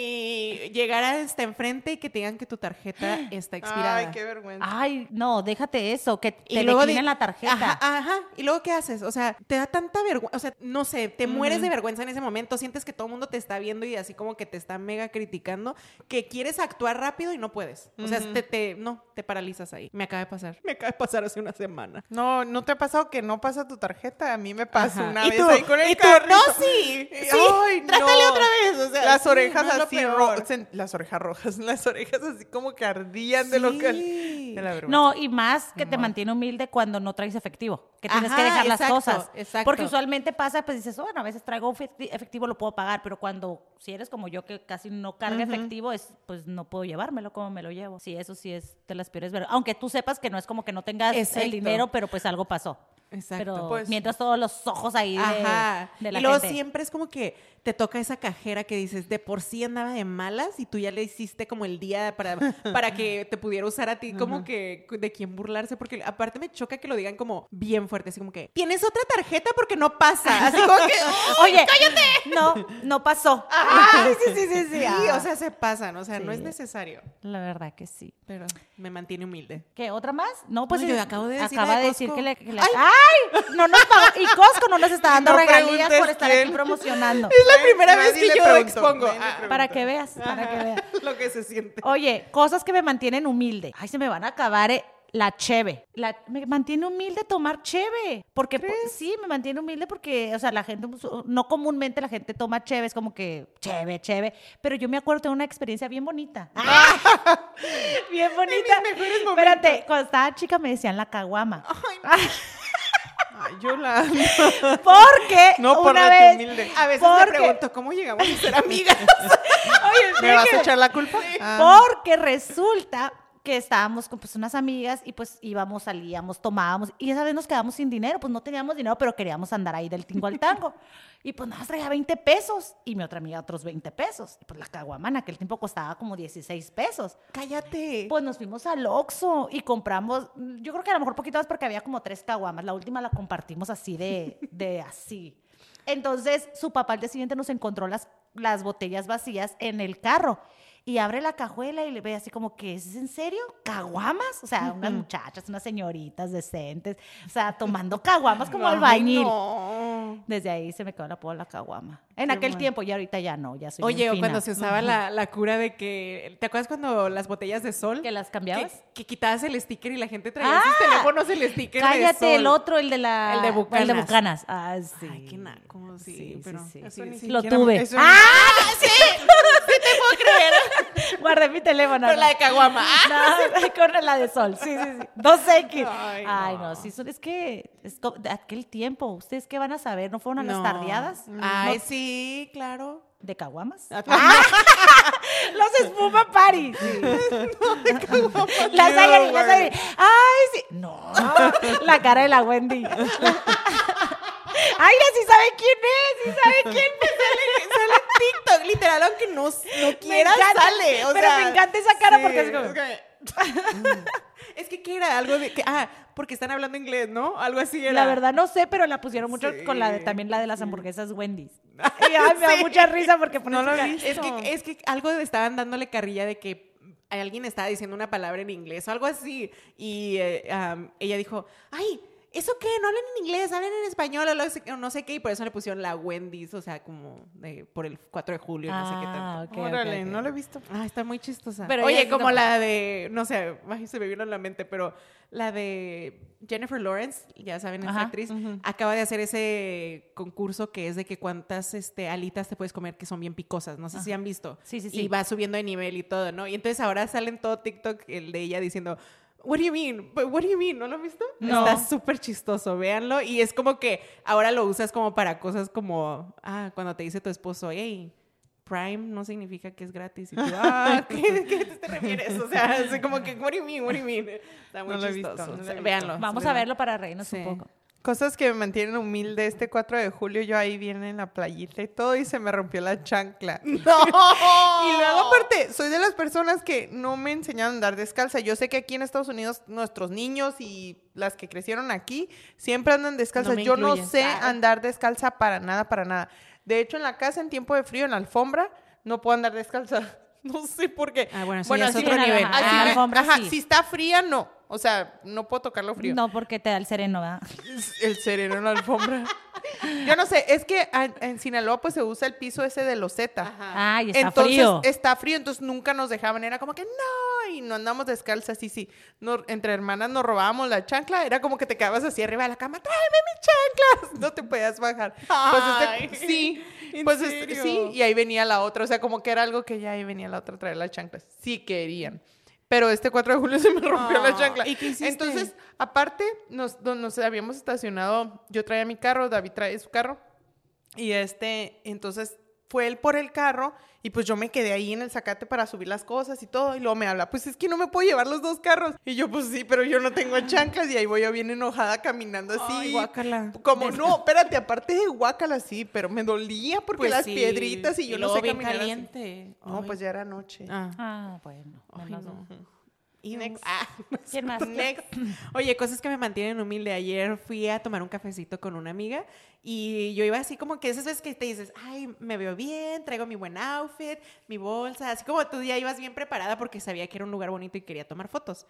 y Sí, llegar hasta enfrente y que te digan que tu tarjeta está expirada.
Ay, qué vergüenza.
Ay, no, déjate eso, que
Y
te
luego
declinen
di-
la tarjeta.
Ajá, ajá. ¿Y luego qué haces? O sea, te da tanta vergüenza. O sea, no sé, te mueres de vergüenza en ese momento. Sientes que todo el mundo te está viendo y así como que te está mega criticando. Que quieres actuar rápido y no puedes. O sea, te, te- no, te paralizas ahí. Me acaba de pasar. Me acaba de pasar hace una semana.
No, ¿no te ha pasado que no pasa tu tarjeta? A mí me pasó
Ajá.
una
¿Y
vez
tú?
ahí con el
¿Y tú? No, sí, sí.
Ay,
Trátale
no.
otra vez, o sea,
las
sí,
orejas
no es peor.
Las orejas rojas. Las orejas así como que ardían de lo que... De la vergüenza.
No, y más que te mantiene humilde cuando no traes efectivo, que tienes que dejar las cosas.
exacto.
Porque usualmente pasa, pues dices, bueno, a veces traigo efecti- efectivo, lo puedo pagar, pero cuando, si eres como yo que casi no carga efectivo, es, pues no puedo llevármelo como me lo llevo. Sí, eso sí es de las peores ver- Aunque tú sepas que no es como que no tengas
Exacto.
el dinero, pero pues algo pasó.
Exacto.
Pero
Pues-
mientras todos los ojos ahí de,
Ajá.
de la
y luego
gente.
siempre es como que te toca esa cajera que dices, de por sí andaba de malas y tú ya le hiciste como el día para, para que te pudiera usar a ti como que de quién burlarse, porque aparte me choca que lo digan como bien fuerte, así como que, tienes otra tarjeta porque no pasa, así como que,
Oye, cállate. No, no pasó.
Ay, sí, sí, sí, sí.
Ah.
o sea, se pasan, o sea, no
Sí.
es necesario,
La verdad que sí.
pero me mantiene humilde.
¿Qué? ¿Otra más? No, pues
No, yo acabo de decir
acaba
la de
de decir que le, que le-
Ay.
¡Ay! No nos pagó. Y Costco no nos está dando
No
regalías por estar
quién.
aquí promocionando.
Es la
Nadie-
primera vez que yo expongo. Ah.
Para que veas, para que veas.
lo que se siente.
Oye, cosas que me mantienen humilde. Ay, se me van a acabar eh, la cheve. La, me mantiene humilde tomar cheve. Porque po- sí, me mantiene humilde porque, o sea, la gente, pues, no comúnmente la gente toma cheve, es como que cheve, cheve. Pero yo me acuerdo de una experiencia bien bonita. bien bonita.
mejores momentos.
Espérate, cuando estaba chica me decían la caguama.
Ay, yo la...
Porque
No, por
una vez,
humilde.
A veces
porque,
me pregunto, ¿cómo llegamos a ser amigas?
Oye,
¿Me vas a echar la culpa? Ah.
Porque resulta que estábamos con pues, unas amigas y pues íbamos, salíamos, tomábamos y esa vez nos quedamos sin dinero, pues no teníamos dinero, pero queríamos andar ahí del tingo al tango. Y pues nada traía 20 pesos y mi otra amiga otros 20 pesos. Y pues la caguama en aquel tiempo costaba como 16 pesos.
Cállate.
Pues nos fuimos al Oxxo y compramos, yo creo que a lo mejor poquito más porque había como tres caguamas. La última la compartimos así de, de así. Entonces su papá al día siguiente nos encontró las, las botellas vacías en el carro y abre la cajuela y le ve así como que, ¿es en serio? ¿Caguamas? O sea, unas muchachas, unas señoritas decentes, o sea, tomando caguamas como albañil.
no.
Desde ahí se me quedó la poda la caguama. En aquel tiempo y ahorita ya no, ya soy
Oye, o cuando se usaba la, la cura de que. ¿Te acuerdas cuando las botellas de sol?
¿Que las cambiabas?
Que, que quitabas el sticker y la gente traía
Ah,
sus teléfonos el sticker de
Cállate,
sol.
el otro, el de la...
El de
El de
Bucanas.
Bucanas. Ah, sí.
Ay, qué naco, sí,
Sí,
pero.
sí, sí.
Ni
Lo tuve. ¡Ah! ¡Sí! ¡Sí puedo creer! Guardé mi teléfono.
Pero
¿no?
la de Caguama.
No, con la de sol. Sí, sí, sí. 2X.
Ay,
Ay,
no.
no. sí, son- es que es de aquel tiempo. ¿Ustedes qué van a saber? ¿No fueron a las
No.
tardeadas?
Ay,
¿No?
sí, claro.
¿De caguamas?
Ah,
Los espuma party. Sí. Las. Ayari. Ay, sí. No. La cara de la Wendy. Ay, ya sí sabe quién es, sí sabe quién es.
Sale, sale en TikTok, literal, aunque no, no quiera,
encanta,
sale. O
pero
sea,
me encanta esa cara
sí,
porque es como-
Es que, es que, ¿qué era? Algo de que. Ah, porque están hablando inglés, ¿no? Algo así era.
La verdad no sé, pero la pusieron mucho
Sí.
con la de, también la de las hamburguesas Wendy's. Y ay, me da mucha risa porque
No lo vi.
Es que, es que algo estaban dándole carrilla de que alguien estaba diciendo una palabra en inglés o algo así. Y eh, ella dijo, ay, ¿eso qué? No hablan en inglés, hablan en español o no sé qué. Y por eso le pusieron la Wendy's, o sea, como de- por el 4 de julio, no sé qué
Ah,
tanto.
ok,
Órale, no lo he visto.
Ah, está muy chistosa.
Pero
Oye, como
no-
la de, no sé, ay, se me vino en la mente, pero la de Jennifer Lawrence, ya saben, esa actriz, acaba de hacer ese concurso que es de que cuántas este, alitas te puedes comer que son bien picosas. No sé si han visto.
Sí, sí, sí.
Y va subiendo de nivel y todo, ¿no? Y entonces ahora sale en todo TikTok el de ella diciendo, What do you mean? But What do you mean? ¿No lo han visto?
No.
Está súper chistoso, véanlo. Y es como que ahora lo usas como para cosas como, ah, cuando te dice tu esposo, hey, Prime no significa que es gratis. Y tú, ah, ¿qué, qué te refieres? O sea, así como que, what do you mean? What do you mean? Está muy
No he visto,
chistoso.
no
O sea, véanlo.
Vamos
véanlo.
a verlo para reírnos
Sí.
un poco.
Cosas que me mantienen humilde. Este 4 de julio yo ahí viene en la playita y todo y se me rompió la chancla.
¡No!
Soy de las personas que no me enseñaron a andar descalza. Yo sé que aquí en Estados Unidos nuestros niños y las que crecieron aquí siempre andan descalzas.
No
yo no sé
Ah.
andar descalza para nada, para nada. De hecho, en la casa en tiempo de frío, en la alfombra, no puedo andar descalza. No sé por qué.
Ah, bueno, es otro nivel.
así
Ah,
me-
alfombra,
ajá,
sí.
si está fría, no. O sea, no puedo tocarlo frío.
No, porque te da el sereno, ¿verdad?
El sereno en la alfombra. Yo no sé, es que en, Sinaloa pues se usa el piso ese de loseta.
Ay, está
entonces
frío.
está frío, entonces nunca nos dejaban, era como que no, y no andamos descalzas, y sí, no, entre hermanas nos robábamos la chancla, era como que te quedabas así arriba de la cama, tráeme mis chanclas, no te podías bajar. Pues este- sí,
¿en
pues este- sí, y ahí venía la otra, o sea, como que era algo que ya ahí venía la otra a traer las chanclas, sí querían. Pero este 4 de julio se me rompió la
Ah,
chancla.
¿y qué hiciste?
Entonces, aparte, nos, nos habíamos estacionado, yo traía mi carro, David trae su carro, y este, entonces fue él por el carro y pues yo me quedé ahí en el zacate para subir las cosas y todo. Y luego me habla, pues es que no me puedo llevar los dos carros. Y yo, pues sí, pero yo no tengo chanclas. Y ahí voy yo bien enojada caminando así.
Ay, guácala.
Como, no, espérate, aparte de guácala, sí, pero me dolía porque
Pues
las
sí,
piedritas y yo no
luego
sé
bien
caminar así. No,
Ay.
pues ya era noche.
Ah.
Ah, bueno.
Ay, no. Next.
Ah,
¿Quién más?
next.
Oye, cosas que me mantienen humilde. Ayer fui a tomar un cafecito con una amiga y yo iba así como que esas veces que te dices, ay, me veo bien, traigo mi buen outfit, mi bolsa, así como tú ya ibas bien preparada porque sabía que era un lugar bonito y quería tomar fotos.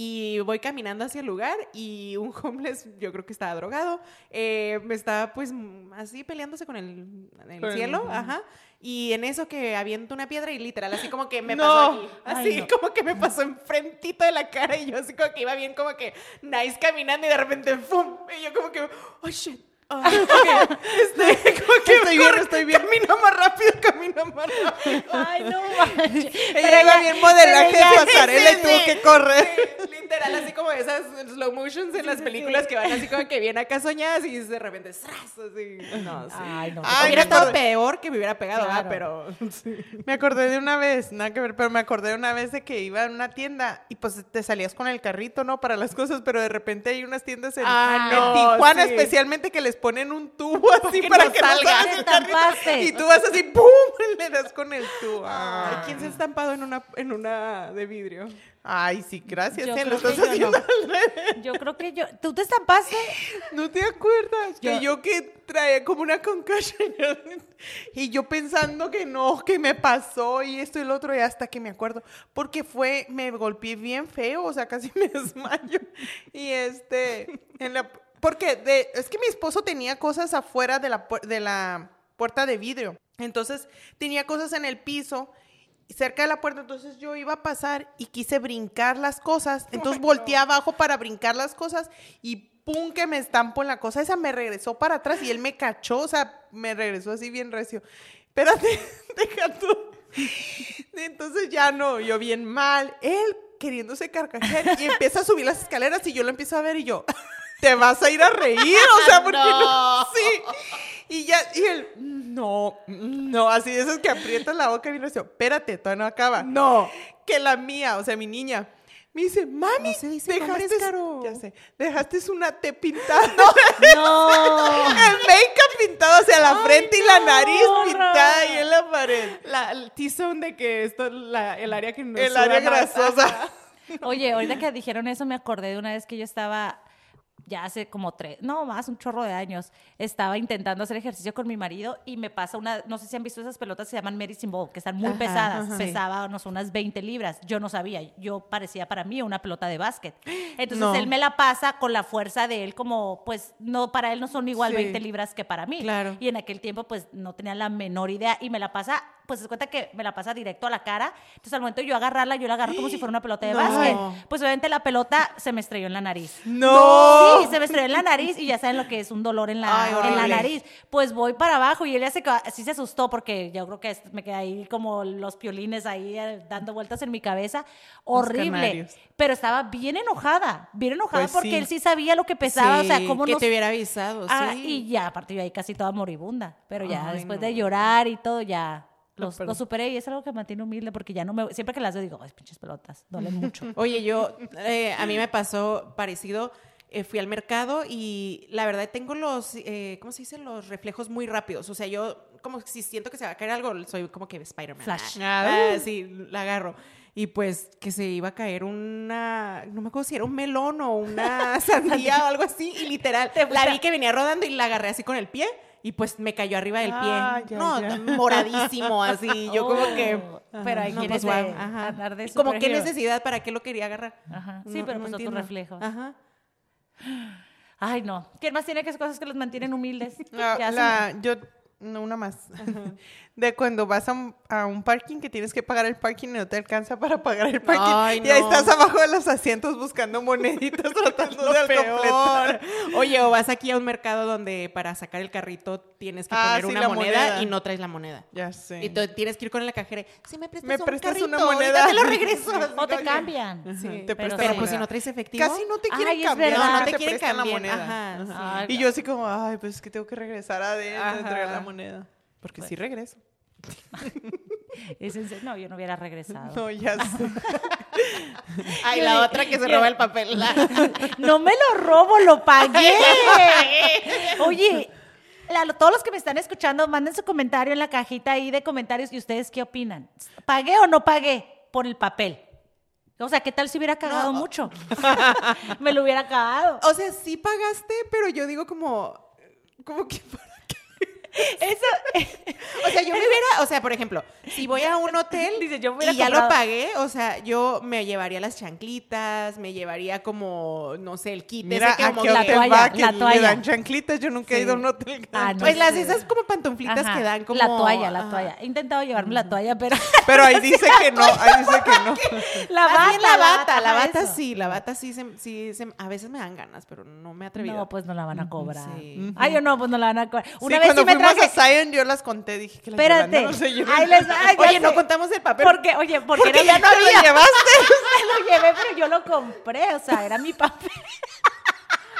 Y voy caminando hacia el lugar y un homeless, yo creo que estaba drogado, eh, me estaba pues así peleándose con el, el
Con el-
cielo, ajá. Y en eso que aviento una piedra y literal, así como que me
No.
pasó aquí.
Ay,
Así
no.
como que me pasó enfrentito de la cara y yo así como que iba bien como que nice caminando y de repente ¡pum! Y yo como que ¡oh shit! Ah, ok, este, como que
Estoy
mejor
bien, estoy bien.
Camina más rápido, camina más rápido.
Ay, no manches.
Ella iba bien modelaje
ya-
pasarela y
sí,
tuvo
sí.
que correr.
Sí, Literal, así como esas slow motions en las películas que van así como que bien acá soñadas y de repente ¡zas! Así. No, sí.
Ay, no.
Ay,
Hubiera
me
estado
acordé.
peor que me hubiera pegado,
Claro.
¿verdad? pero sí.
Me acordé de una vez, nada que ver, pero me acordé de una vez de que iba a una tienda y pues te salías con el carrito, ¿no? Para las cosas, pero de repente hay unas tiendas en,
Ah,
en
no,
Tijuana
sí.
especialmente que les ponen un tubo así
que
para
no
que no
salga.
Y tú vas así, ¡pum! Le das con el tubo.
Ay, ¿quién se ha estampado en una, en una de vidrio?
Ay, sí, gracias.
Yo
¿eh?
creo que yo no. creo que yo. ¿Tú te estampaste?
¿No te acuerdas?
Yo-
Que yo que traía como una concussion y yo pensando que no, que me pasó y esto y lo otro y hasta que me acuerdo. Porque fue, me golpeé bien feo, o sea, casi me desmayo. Y este, en la, porque de, es que mi esposo tenía cosas afuera de la, de la puerta de vidrio. Entonces tenía cosas en el piso cerca de la puerta, entonces yo iba a pasar y quise brincar las cosas, entonces volteé abajo para brincar las cosas y pum que me estampo en la cosa, esa me regresó para atrás y él me cachó, o sea, me regresó así bien recio. Espérate, deja tú. Entonces ya no, yo bien mal, él queriéndose carcajear y empieza a subir las escaleras y yo lo empiezo a ver y yo, te vas a ir a reír, o sea, porque no, sí. Y ya, y él, no, no, así de esos que aprietas la boca y recio, espérate, todavía no acaba.
No.
Que la mía, o sea, mi niña, me dice, mami,
No dice Caro.
ya sé, dejaste una T pintada.
No.
El make-up pintado hacia la frente y la nariz
no,
pintada ahí en la pared.
La, el T-zone de que esto, la, el área que nos
El área grasosa.
Oye, ahorita que dijeron eso, me acordé de una vez que yo estaba, ya hace como tres, no más, un chorro de años, estaba intentando hacer ejercicio con mi marido y me pasa una, no sé si han visto esas pelotas que se llaman medicine ball, que están muy
Ajá,
pesadas,
ajá.
pesaba no sé, unas 20 libras, yo no sabía, yo parecía para mí una pelota de básquet. Entonces
No.
él me la pasa con la fuerza de él como, pues, no, para él no son igual
Sí.
20 libras que para mí.
Claro.
Y en aquel tiempo, pues, no tenía la menor idea y me la pasa, pues, se cuenta que me la pasa directo a la cara. Entonces, al momento de yo agarrarla, yo la agarro como si fuera una pelota de
No.
básquet. Pues, obviamente, la pelota se me estrelló en la nariz.
No.
Sí, se me estrelló en la nariz y ya saben lo que es un dolor en la,
Ay,
en la nariz. Pues voy para abajo y él ya se, sí se asustó porque yo creo que me quedé ahí como los piolines ahí eh, dando vueltas en mi cabeza. Horrible. Pero estaba bien enojada, bien enojada
Pues
porque
sí.
él sí sabía lo que pesaba. o sea,
Sí,
cómo
que
nos-
te hubiera avisado,
Ah,
sí.
y ya, a partir de ahí casi toda moribunda. Pero ya
Ay,
después
no.
de llorar y todo, ya los, superé y es algo que me mantiene humilde porque ya no me. Siempre que las veo digo, ay, pinches pelotas, duelen mucho.
Oye, yo, eh, a mí me pasó parecido. eh, fui al mercado y la verdad tengo los, eh, ¿cómo se dice? Los reflejos muy rápidos. O sea, yo como si siento que se va a caer algo, soy como que Spider-Man.
Flash.
Ah, sí, la agarro. Y pues que se iba a caer una, no me acuerdo si era un melón o una sandía o algo así. Y literal, la vi que venía rodando y la agarré así con el pie y pues me cayó arriba del pie.
Ah, ya,
no,
ya.
moradísimo así. Yo como que.
Oh, Pero hay
no,
quienes
pues,
de
guau, ajá.
andar de
Como qué necesidad, ¿para qué lo quería agarrar?
Ajá. Sí,
No-
pero
no
pues
entiendo.
reflejos.
Ajá.
Ay, no. ¿Quién más tiene que cosas que los mantienen humildes?
La,
¿Qué hacen?
la- yo, no, una más. De cuando vas a un, a un parking que tienes que pagar el parking y no te alcanza para pagar el parking.
Ay,
Y ahí estás abajo de los asientos buscando moneditas tratando de completar.
Oye, o vas aquí a un mercado donde para sacar el carrito tienes que
Ah,
poner
sí,
una
la
moneda,
moneda.
y no traes la moneda.
Ya sé.
Y tú tienes que ir con la cajera. Si me prestas,
¿Me
un
prestas
carrito,
una moneda?
te lo regreso.
O te cambian.
Sí,
te
pero-
Pero pues si no traes efectivo.
Casi no te quieren cambiar.
no,
no
te quieren cambiar.
la moneda.
Ajá,
Y yo así como, ay, pues es que tengo que regresar adentro entregar la moneda. Porque sí regreso.
Es en serio, No, yo no hubiera regresado.
No, ya sé.
Ay, la otra que se roba el papel.
No me lo robo, lo pagué. Oye, la- todos los que me están escuchando, manden su comentario en la cajita ahí de comentarios y ustedes qué opinan. ¿Pagué o no pagué por el papel? O sea, ¿qué tal si hubiera cagado mucho? me lo hubiera cagado.
O sea, sí pagaste, pero yo digo como... Como que...
Eso,
O sea, yo me hubiera... O sea, por ejemplo, si voy a un hotel
Dice, yo me hubiera
y ya lo pagué, o sea, yo me llevaría las chanclitas, me llevaría como, no sé, el kit.
Mira,
ese que como
la
hotel
toalla,
va que
la toalla.
dan chanclitas. Yo nunca he ido a un hotel.
Ah, no
Pues las
sé.
esas como pantuflitas
Ajá,
que dan como...
La toalla, la toalla. He intentado llevarme la toalla, pero
Pero ahí dice que no, ahí dice que no.
la bata,
la bata, la bata
eso.
sí, la bata sí, se, sí se- a veces me dan ganas, pero no me he atrevido.
No, pues no la van a cobrar.
Sí.
Ay, yo no, pues no la van a cobrar. Una
sí,
vez sí me
fuimos
traje...
a Zion yo las conté, dije que la
Espérate.
Yolanda no se lleve.
Ahí les ay,
Oye, no contamos el papel.
Porque, oye, porque,
Porque
era
ya no había. llevaste?
Me lo llevé, pero yo lo compré, o sea, era mi papel.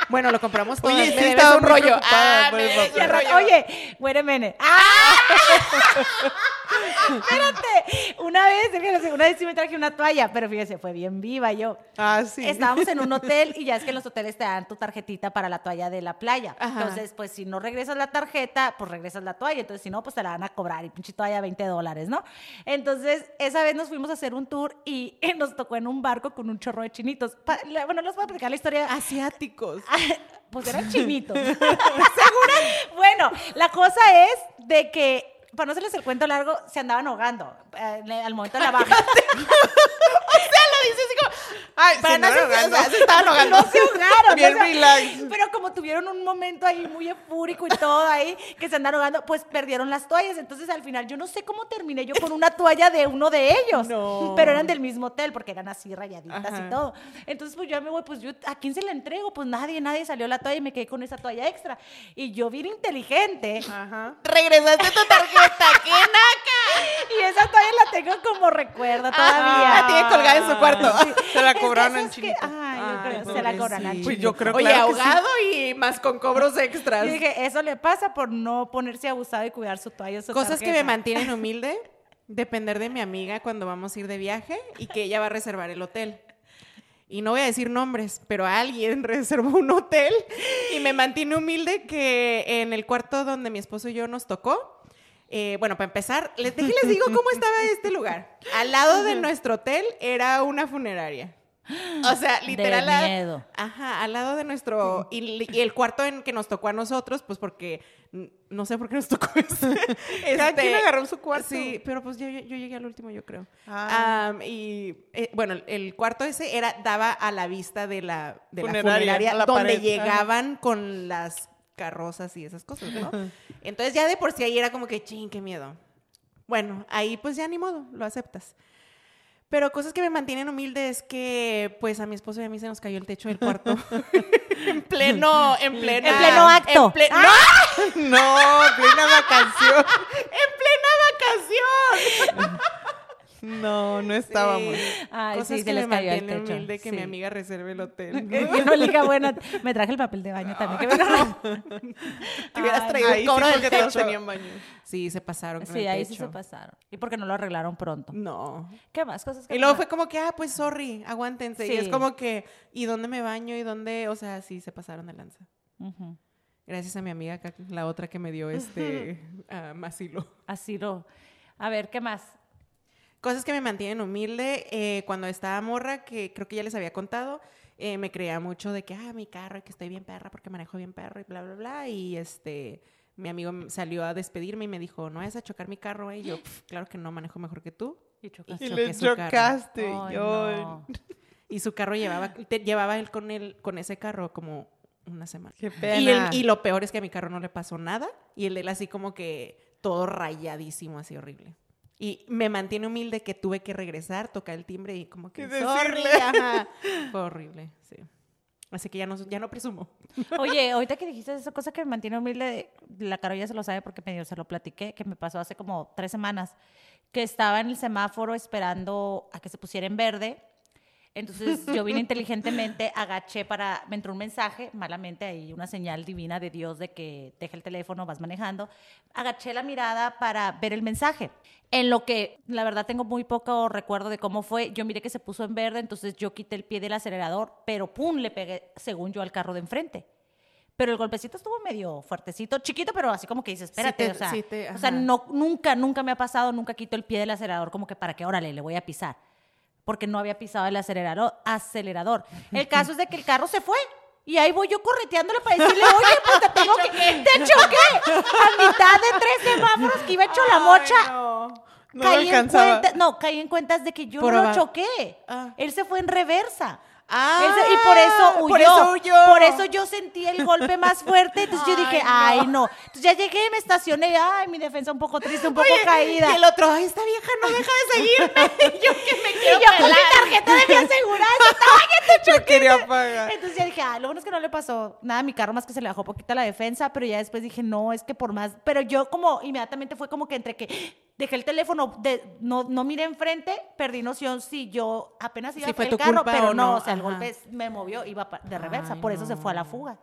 Bueno, lo compramos todos.
Oye, sí estaba
un rollo. Ah, me rollo.
Oye, wait a minute. ¡Ah! Espérate. Una vez, fíjate, una vez sí me traje una toalla, pero fíjese, fue bien viva yo.
Ah, sí.
Estábamos en un hotel y ya es que en los hoteles te dan tu tarjetita para la toalla de la playa.
Ajá.
Entonces, pues si no regresas la tarjeta, pues regresas la toalla. Entonces, si no, pues te la van a cobrar y pinche toalla 20 dólares, ¿no? Entonces, esa vez nos fuimos a hacer un tour y, nos tocó en un barco con un chorro de chinitos. Bueno, les voy a platicar la historia.
Asiáticos.
Pues eran chinitos. Bueno, la cosa es de que, para no hacerles el cuento largo, se andaban ahogando eh, al momento de la baja.
lo dices así como...
Ay,
Para
se
no se-
ahogando.
o sea, se estaban ahogando.
No se ahogaron.
Bien
no se-
relax.
Pero como tuvieron un momento ahí muy eufórico y todo ahí, que se andaron ahogando, pues perdieron las toallas. Entonces al final yo no sé cómo terminé yo con una toalla de uno de ellos.
No.
Pero eran del mismo hotel porque eran así rayaditas
Ajá.
y todo. Entonces pues yo me voy, pues yo, ¿a quién se la entrego? Pues nadie, nadie salió la toalla y me quedé con esa toalla extra. Y yo bien inteligente.
Ajá.
Regresaste tu tarjeta. ¡Qué naca!
Y esa toalla la tengo como recuerdo todavía.
la tiene colgada en su cuarto.
Se la cobraron en
es que-. Ay, yo
Ay,
creo, se la cobran al
pobrecito.
Pues yo creo
Oye,
claro que sí.
ahogado y más con cobros extras.
Yo dije, eso le pasa por no ponerse abusado y cuidar su toalla. Su
Cosas que me
tarjeta.
mantienen humilde, depender de mi amiga cuando vamos a ir de viaje y que ella va a reservar el hotel. Y no voy a decir nombres, pero alguien reservó un hotel y me mantiene humilde que en el cuarto donde mi esposo y yo nos tocó, eh, bueno, para empezar, les, digo cómo estaba este lugar. Al lado de nuestro hotel era una funeraria. O sea, literal.
De
a-
miedo.
Ajá, al lado de nuestro. Y, y el cuarto en que nos tocó a nosotros, pues porque. No sé por qué nos tocó ese.
Cada
Este,
quien agarró su cuarto.
Sí, pero pues yo, yo, yo llegué al último, yo creo.
Ah.
Y eh, bueno, el- cuarto ese era daba a la vista de la, de la
Funeraria,
funeraria,
a la
donde
pared.
llegaban con las carrozas y esas cosas, ¿no? Entonces ya de por sí ahí era como que, ching, qué miedo. Bueno, ahí pues ya ni modo, lo aceptas. Pero cosas que me mantienen humilde es que, pues, a mi esposo y a mí se nos cayó el techo del cuarto. en pleno, en pleno...
En pleno acto.
En ple-
No, plena vacación.
¡En plena vacación!
No, no estábamos.
Ay,
Cosas
sí,
que
se les cayó el techo.
humilde que
sí.
mi amiga reserve el hotel.
Que no liga buena. Me traje el papel de baño también. que me-
Te hubieras
Ay,
traído el
sí,
cobro
porque todos tenían baño.
Sí, se pasaron con
Sí,
el
ahí sí se pasaron. Y porque no lo arreglaron pronto.
No.
¿Qué más? Cosas que
Y luego fue como que, ah, pues sorry, aguántense. Y
Sí.
es como que, ¿y dónde me baño? ¿Y dónde? O sea, sí, se pasaron de lanza. Gracias a mi amiga, la otra que me dio este ah, masilo.
Así lo... A ver, ¿qué más?
Cosas que me mantienen humilde. eh, cuando estaba morra, que creo que ya les había contado, eh, me creía mucho de que, ah, mi carro, que estoy bien perra porque manejo bien perro y bla, bla, bla. Y este, mi amigo salió a despedirme y me dijo, ¿no vas a chocar mi carro? eh?" Y yo, "Pf, claro que no, manejo mejor que tú.
Y
Y
choqué
le
carro.
chocaste.
Ay,
yo-
no.
Y su carro llevaba, te- llevaba él con él, con ese carro como una semana.
Qué pena.
Y, el- y lo peor es que a mi carro no le pasó nada. Y el de él así como que todo rayadísimo, así horrible. Y me mantiene humilde que tuve que regresar, tocar el timbre y como que...
Y
"Sorry",
decirle.
ajá. Fue horrible, sí. Así que ya no, ya no presumo.
Oye, ahorita que dijiste esa cosa que me mantiene humilde, la Caro ya se lo sabe porque medio se lo platiqué, que me pasó hace como tres semanas, que estaba en el semáforo esperando a que se pusiera en verde. Entonces yo vine inteligentemente, agaché para, me entró un mensaje, malamente ahí, una señal divina de Dios de que deja el teléfono, vas manejando. Agaché la mirada para ver el mensaje. En lo que, la verdad, tengo muy poco recuerdo de cómo fue. Yo miré que se puso en verde, entonces yo quité el pie del acelerador, pero pum, le pegué, según yo, al carro de enfrente. Pero el golpecito estuvo medio fuertecito, chiquito, pero así como que dices, espérate,
te-
o sea,
sí te-
o sea no, nunca, nunca me ha pasado, nunca quito el pie del acelerador como que para que, órale, le voy a pisar. Porque no había pisado el acelerador. acelerador. El caso es de que el carro se fue. Y ahí voy yo correteándole para decirle, oye, pues te tengo que... ¡Te choqué! A mitad de tres semáforos que iba hecho la mocha.
Ay, no. No
caí en cuenta, no, caí en cuentas de que yo
Por
no lo choqué.
Ah.
Él se fue en reversa.
Ah,
y por eso huyó.
por eso huyó.
Por eso yo sentí el golpe más fuerte. Entonces yo dije,
Ay,
no. Entonces ya llegué, me estacioné. Ay, mi defensa un poco triste, un poco
Oye,
caída.
Y el otro, ay, esta vieja no deja de seguirme. yo que me
Y
quiero
yo con mi tarjeta de mi aseguranza.
Yo quería pagar.
Entonces ya dije, ah, lo bueno es que no le pasó nada a mi carro más que se le bajó poquito la defensa, pero ya después dije, no, es que por más. Pero yo como inmediatamente fue como que entre que dejé el teléfono, de, no, no miré enfrente, perdí noción si yo apenas iba
Si fue
el
tu
carro,
culpa
pero
o
no,
no,
o sea, el
ajá.
golpe me movió, iba de reversa,
Ay,
por eso se fue a la fuga.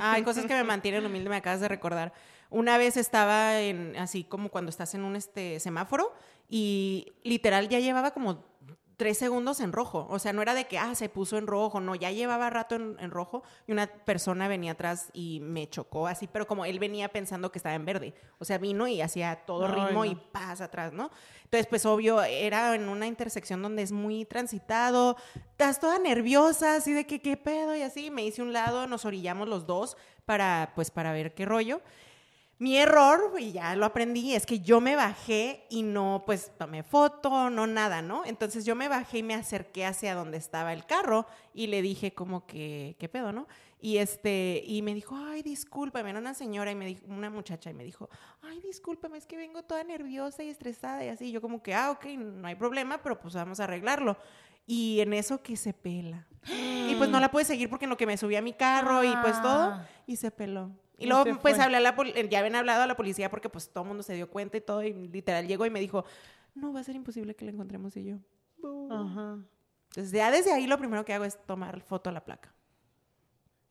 Hay cosas que me mantienen humilde, me acabas de recordar. Una vez estaba en, así como cuando estás en un este, semáforo y literal ya llevaba como tres segundos en rojo. O sea, no era de que, ah, se puso en rojo, no, ya llevaba rato en, en rojo y una persona venía atrás y me chocó así, pero como él venía pensando que estaba en verde. O sea, vino y hacía todo ritmo
no.
y paz atrás, ¿no? Entonces, pues obvio, era en una intersección donde es muy transitado, estás toda nerviosa, así de que qué pedo y así, me hice un lado, nos orillamos los dos para, pues, para ver qué rollo. Mi error, y ya lo aprendí, es que yo me bajé y no, pues, tomé foto, no nada, ¿no? Entonces yo me bajé y me acerqué hacia donde estaba el carro y le dije como que, ¿qué pedo, no? Y este, y me dijo, ay, discúlpame, era una señora y me dijo, una muchacha y me dijo, ay, discúlpame, es que vengo toda nerviosa y estresada y así. Yo como que, ah, ok, no hay problema, pero pues vamos a arreglarlo. Y en eso que se pela. Y pues no la pude seguir porque en lo que me subí a mi carro y pues todo,
Ah.
y se peló. Y luego
se
pues hablé a la ya habían hablado a la policía porque pues todo el mundo se dio cuenta y todo, y literal llegó y me dijo, no, va a ser imposible que la encontremos y yo.
Ajá.
Entonces ya desde ahí lo primero que hago es tomar foto a la placa.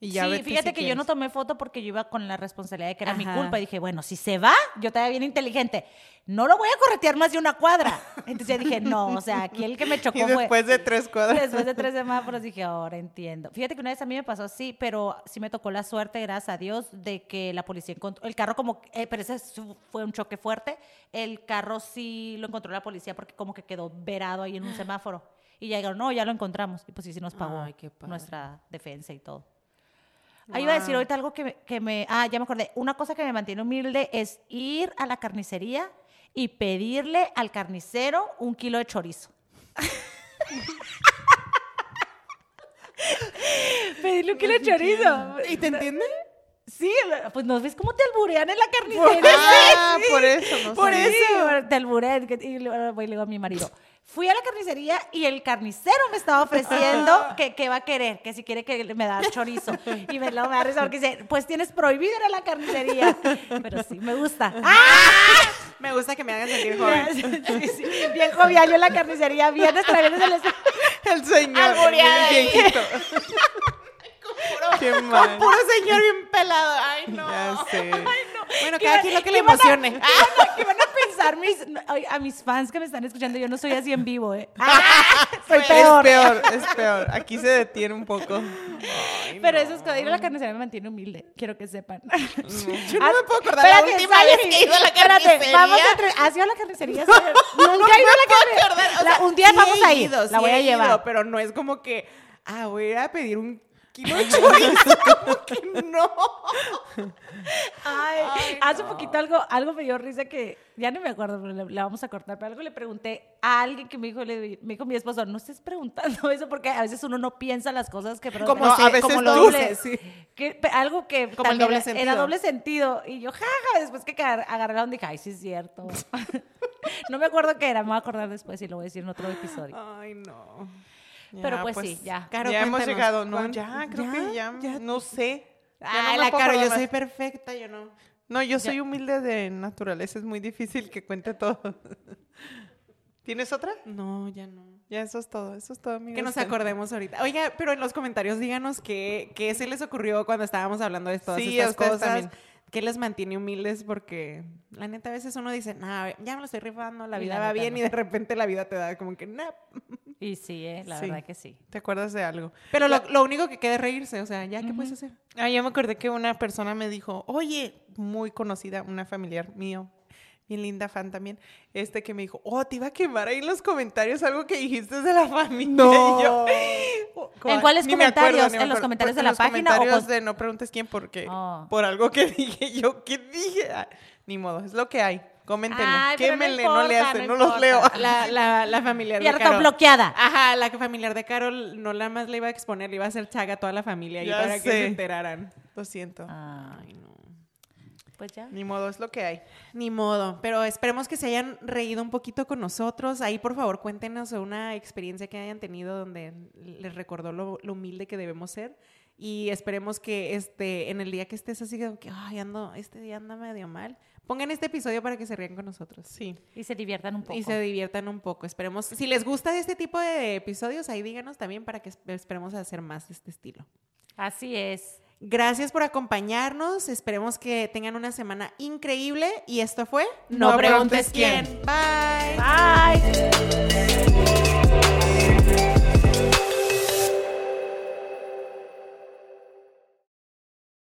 Y ya
sí, fíjate
si
que yo no tomé foto porque yo iba con la responsabilidad de que era mi culpa. Y dije, bueno, si se va, yo estaba bien inteligente. No lo voy a corretear más de una cuadra. Entonces ya dije, no, o sea, aquí el que me chocó
Y
fue...
después de tres cuadras.
Después de tres semáforos dije, ahora entiendo. Fíjate que una vez a mí me pasó así, pero sí me tocó la suerte, gracias a Dios, de que la policía encontró el carro como, eh, pero ese fue un choque fuerte. El carro sí lo encontró la policía porque como que quedó verado ahí en un semáforo. Y ya dijeron, no, ya lo encontramos. Y pues sí, sí nos pagó
Ay,
nuestra defensa y todo. Ahí iba a decir
Wow.
ahorita algo que me, que me... Ah, ya me acordé. Una cosa que me mantiene humilde es ir a la carnicería y pedirle al carnicero un kilo de chorizo. pedirle un kilo de chorizo.
¿Y te entiende?
Sí, pues no ves cómo te alburean en la carnicería.
Ah, por eso, no
Por
sabía.
eso, te alburean. Y luego voy y le digo a mi marido, fui a la carnicería y el carnicero me estaba ofreciendo que, que va a querer, que si quiere que me da chorizo. Y me lo me da risa porque dice, pues tienes prohibido ir a la carnicería. Pero sí, me gusta. ¡Ah!
Me gusta que me hagan sentir joven.
Sí, sí, bien jovial yo en la carnicería, viernes viernes el
El señor. Qué mal.
Puro señor bien pelado. Ay, no.
Ya sé.
Bueno,
¿Qué
cada
va-
quien lo que le emocione.
¿Qué van a, qué van a mis, a mis fans que me están escuchando? Yo no soy así en vivo, ¿eh? soy
Es
peor.
peor, es peor. Aquí se detiene un poco. Ay,
Pero
no.
eso es que ir a la carnicería me mantiene humilde. Quiero que sepan.
Yo no me puedo acordar la
Espérate,
última vez que he ido a la
espérate,
carnicería.
vamos a ¿Has ido a la carnicería? Nunca he ido a la carnicería. La- un día vamos a ir. la voy a llevar.
pero no es como que, ah, voy a pedir un
kilo de chorizo. ¿Cómo que no?
Ay,
Ay,
hace
no.
poquito algo, algo me dio risa que ya no me acuerdo, pero le, la vamos a cortar. Pero algo le pregunté a alguien que me dijo, le, me dijo mi esposo, no estés preguntando eso porque a veces uno no piensa las cosas que pregunta.
Como a veces
como lo
tú.
doble,
Sí.
que, algo que
Como el doble
era
sentido.
doble sentido. Y yo, jaja, después que agar- agarré la onda dije, ay, sí es cierto. no me acuerdo qué era, me voy a acordar después y lo voy a decir en otro episodio.
Ay, no.
Pero pues sí, ya.
Caro,
ya hemos llegado. No,
¿cuán-
ya, creo
ya?
que ya,
ya?
no sé. Ya no
la Caro, yo soy perfecta, yo no.
No, yo soy humilde de naturaleza, es muy difícil que cuente todo. ¿Tienes otra?
No, ya no.
Ya, eso es todo, eso es todo, amigos.
Que nos acordemos ahorita. Oiga, pero en los comentarios díganos qué, qué se les ocurrió cuando estábamos hablando de todas
Sí,
estas cosas.
también.
¿Qué les mantiene humildes? Porque la neta a veces uno dice, nah, ya me lo estoy rifando, la vida
la
va
neta
bien
no.
y de repente la vida te da como que, nah.
Y sí, eh, la
Sí.
verdad que sí.
¿Te acuerdas de algo?
Pero lo, lo único que queda es reírse, o sea, ¿ya qué puedes hacer?
Ah, yo me acordé que una persona me dijo, oye, muy conocida, una familiar mío, bien linda fan también, este que me dijo, oh, te iba a quemar ahí en los comentarios algo que dijiste de la familia.
No.
Yo, "Oh,
¿En cuáles
ni me acuerdo,
comentarios? ¿En los
acuerdo".
comentarios
Pues
de la
en los
página o
comentarios de no preguntes quién, porque
Oh.
por algo que dije yo, ¿qué dije? Ah, ni modo, es lo que hay. Coméntenle,
Ay, pero no
quémenle, no, le hacen,
no
no, los leo.
La, la, la familiar
Y
de Carol.
bloqueada.
Ajá, la familiar de Carol no nada más le iba a exponer, le iba a hacer chaga a toda la familia y para que se enteraran.
Lo siento.
Ay, no.
pues ya.
Ni modo, es lo que hay.
Ni modo, pero esperemos que se hayan reído un poquito con nosotros. Ahí, por favor, cuéntenos una experiencia que hayan tenido donde les recordó lo, lo humilde que debemos ser. Y esperemos que este, en el día que estés así, que, ay, ando, este día anda medio mal, pongan este episodio para que se rían con nosotros.
Sí.
Y se diviertan un poco.
Y se diviertan un poco. Esperemos, si les gusta este tipo de episodios, ahí díganos también para que es- esperemos hacer más de este estilo.
Así es.
Gracias por acompañarnos. Esperemos que tengan una semana increíble. Y esto fue
No preguntes quién.
Bye.
Bye.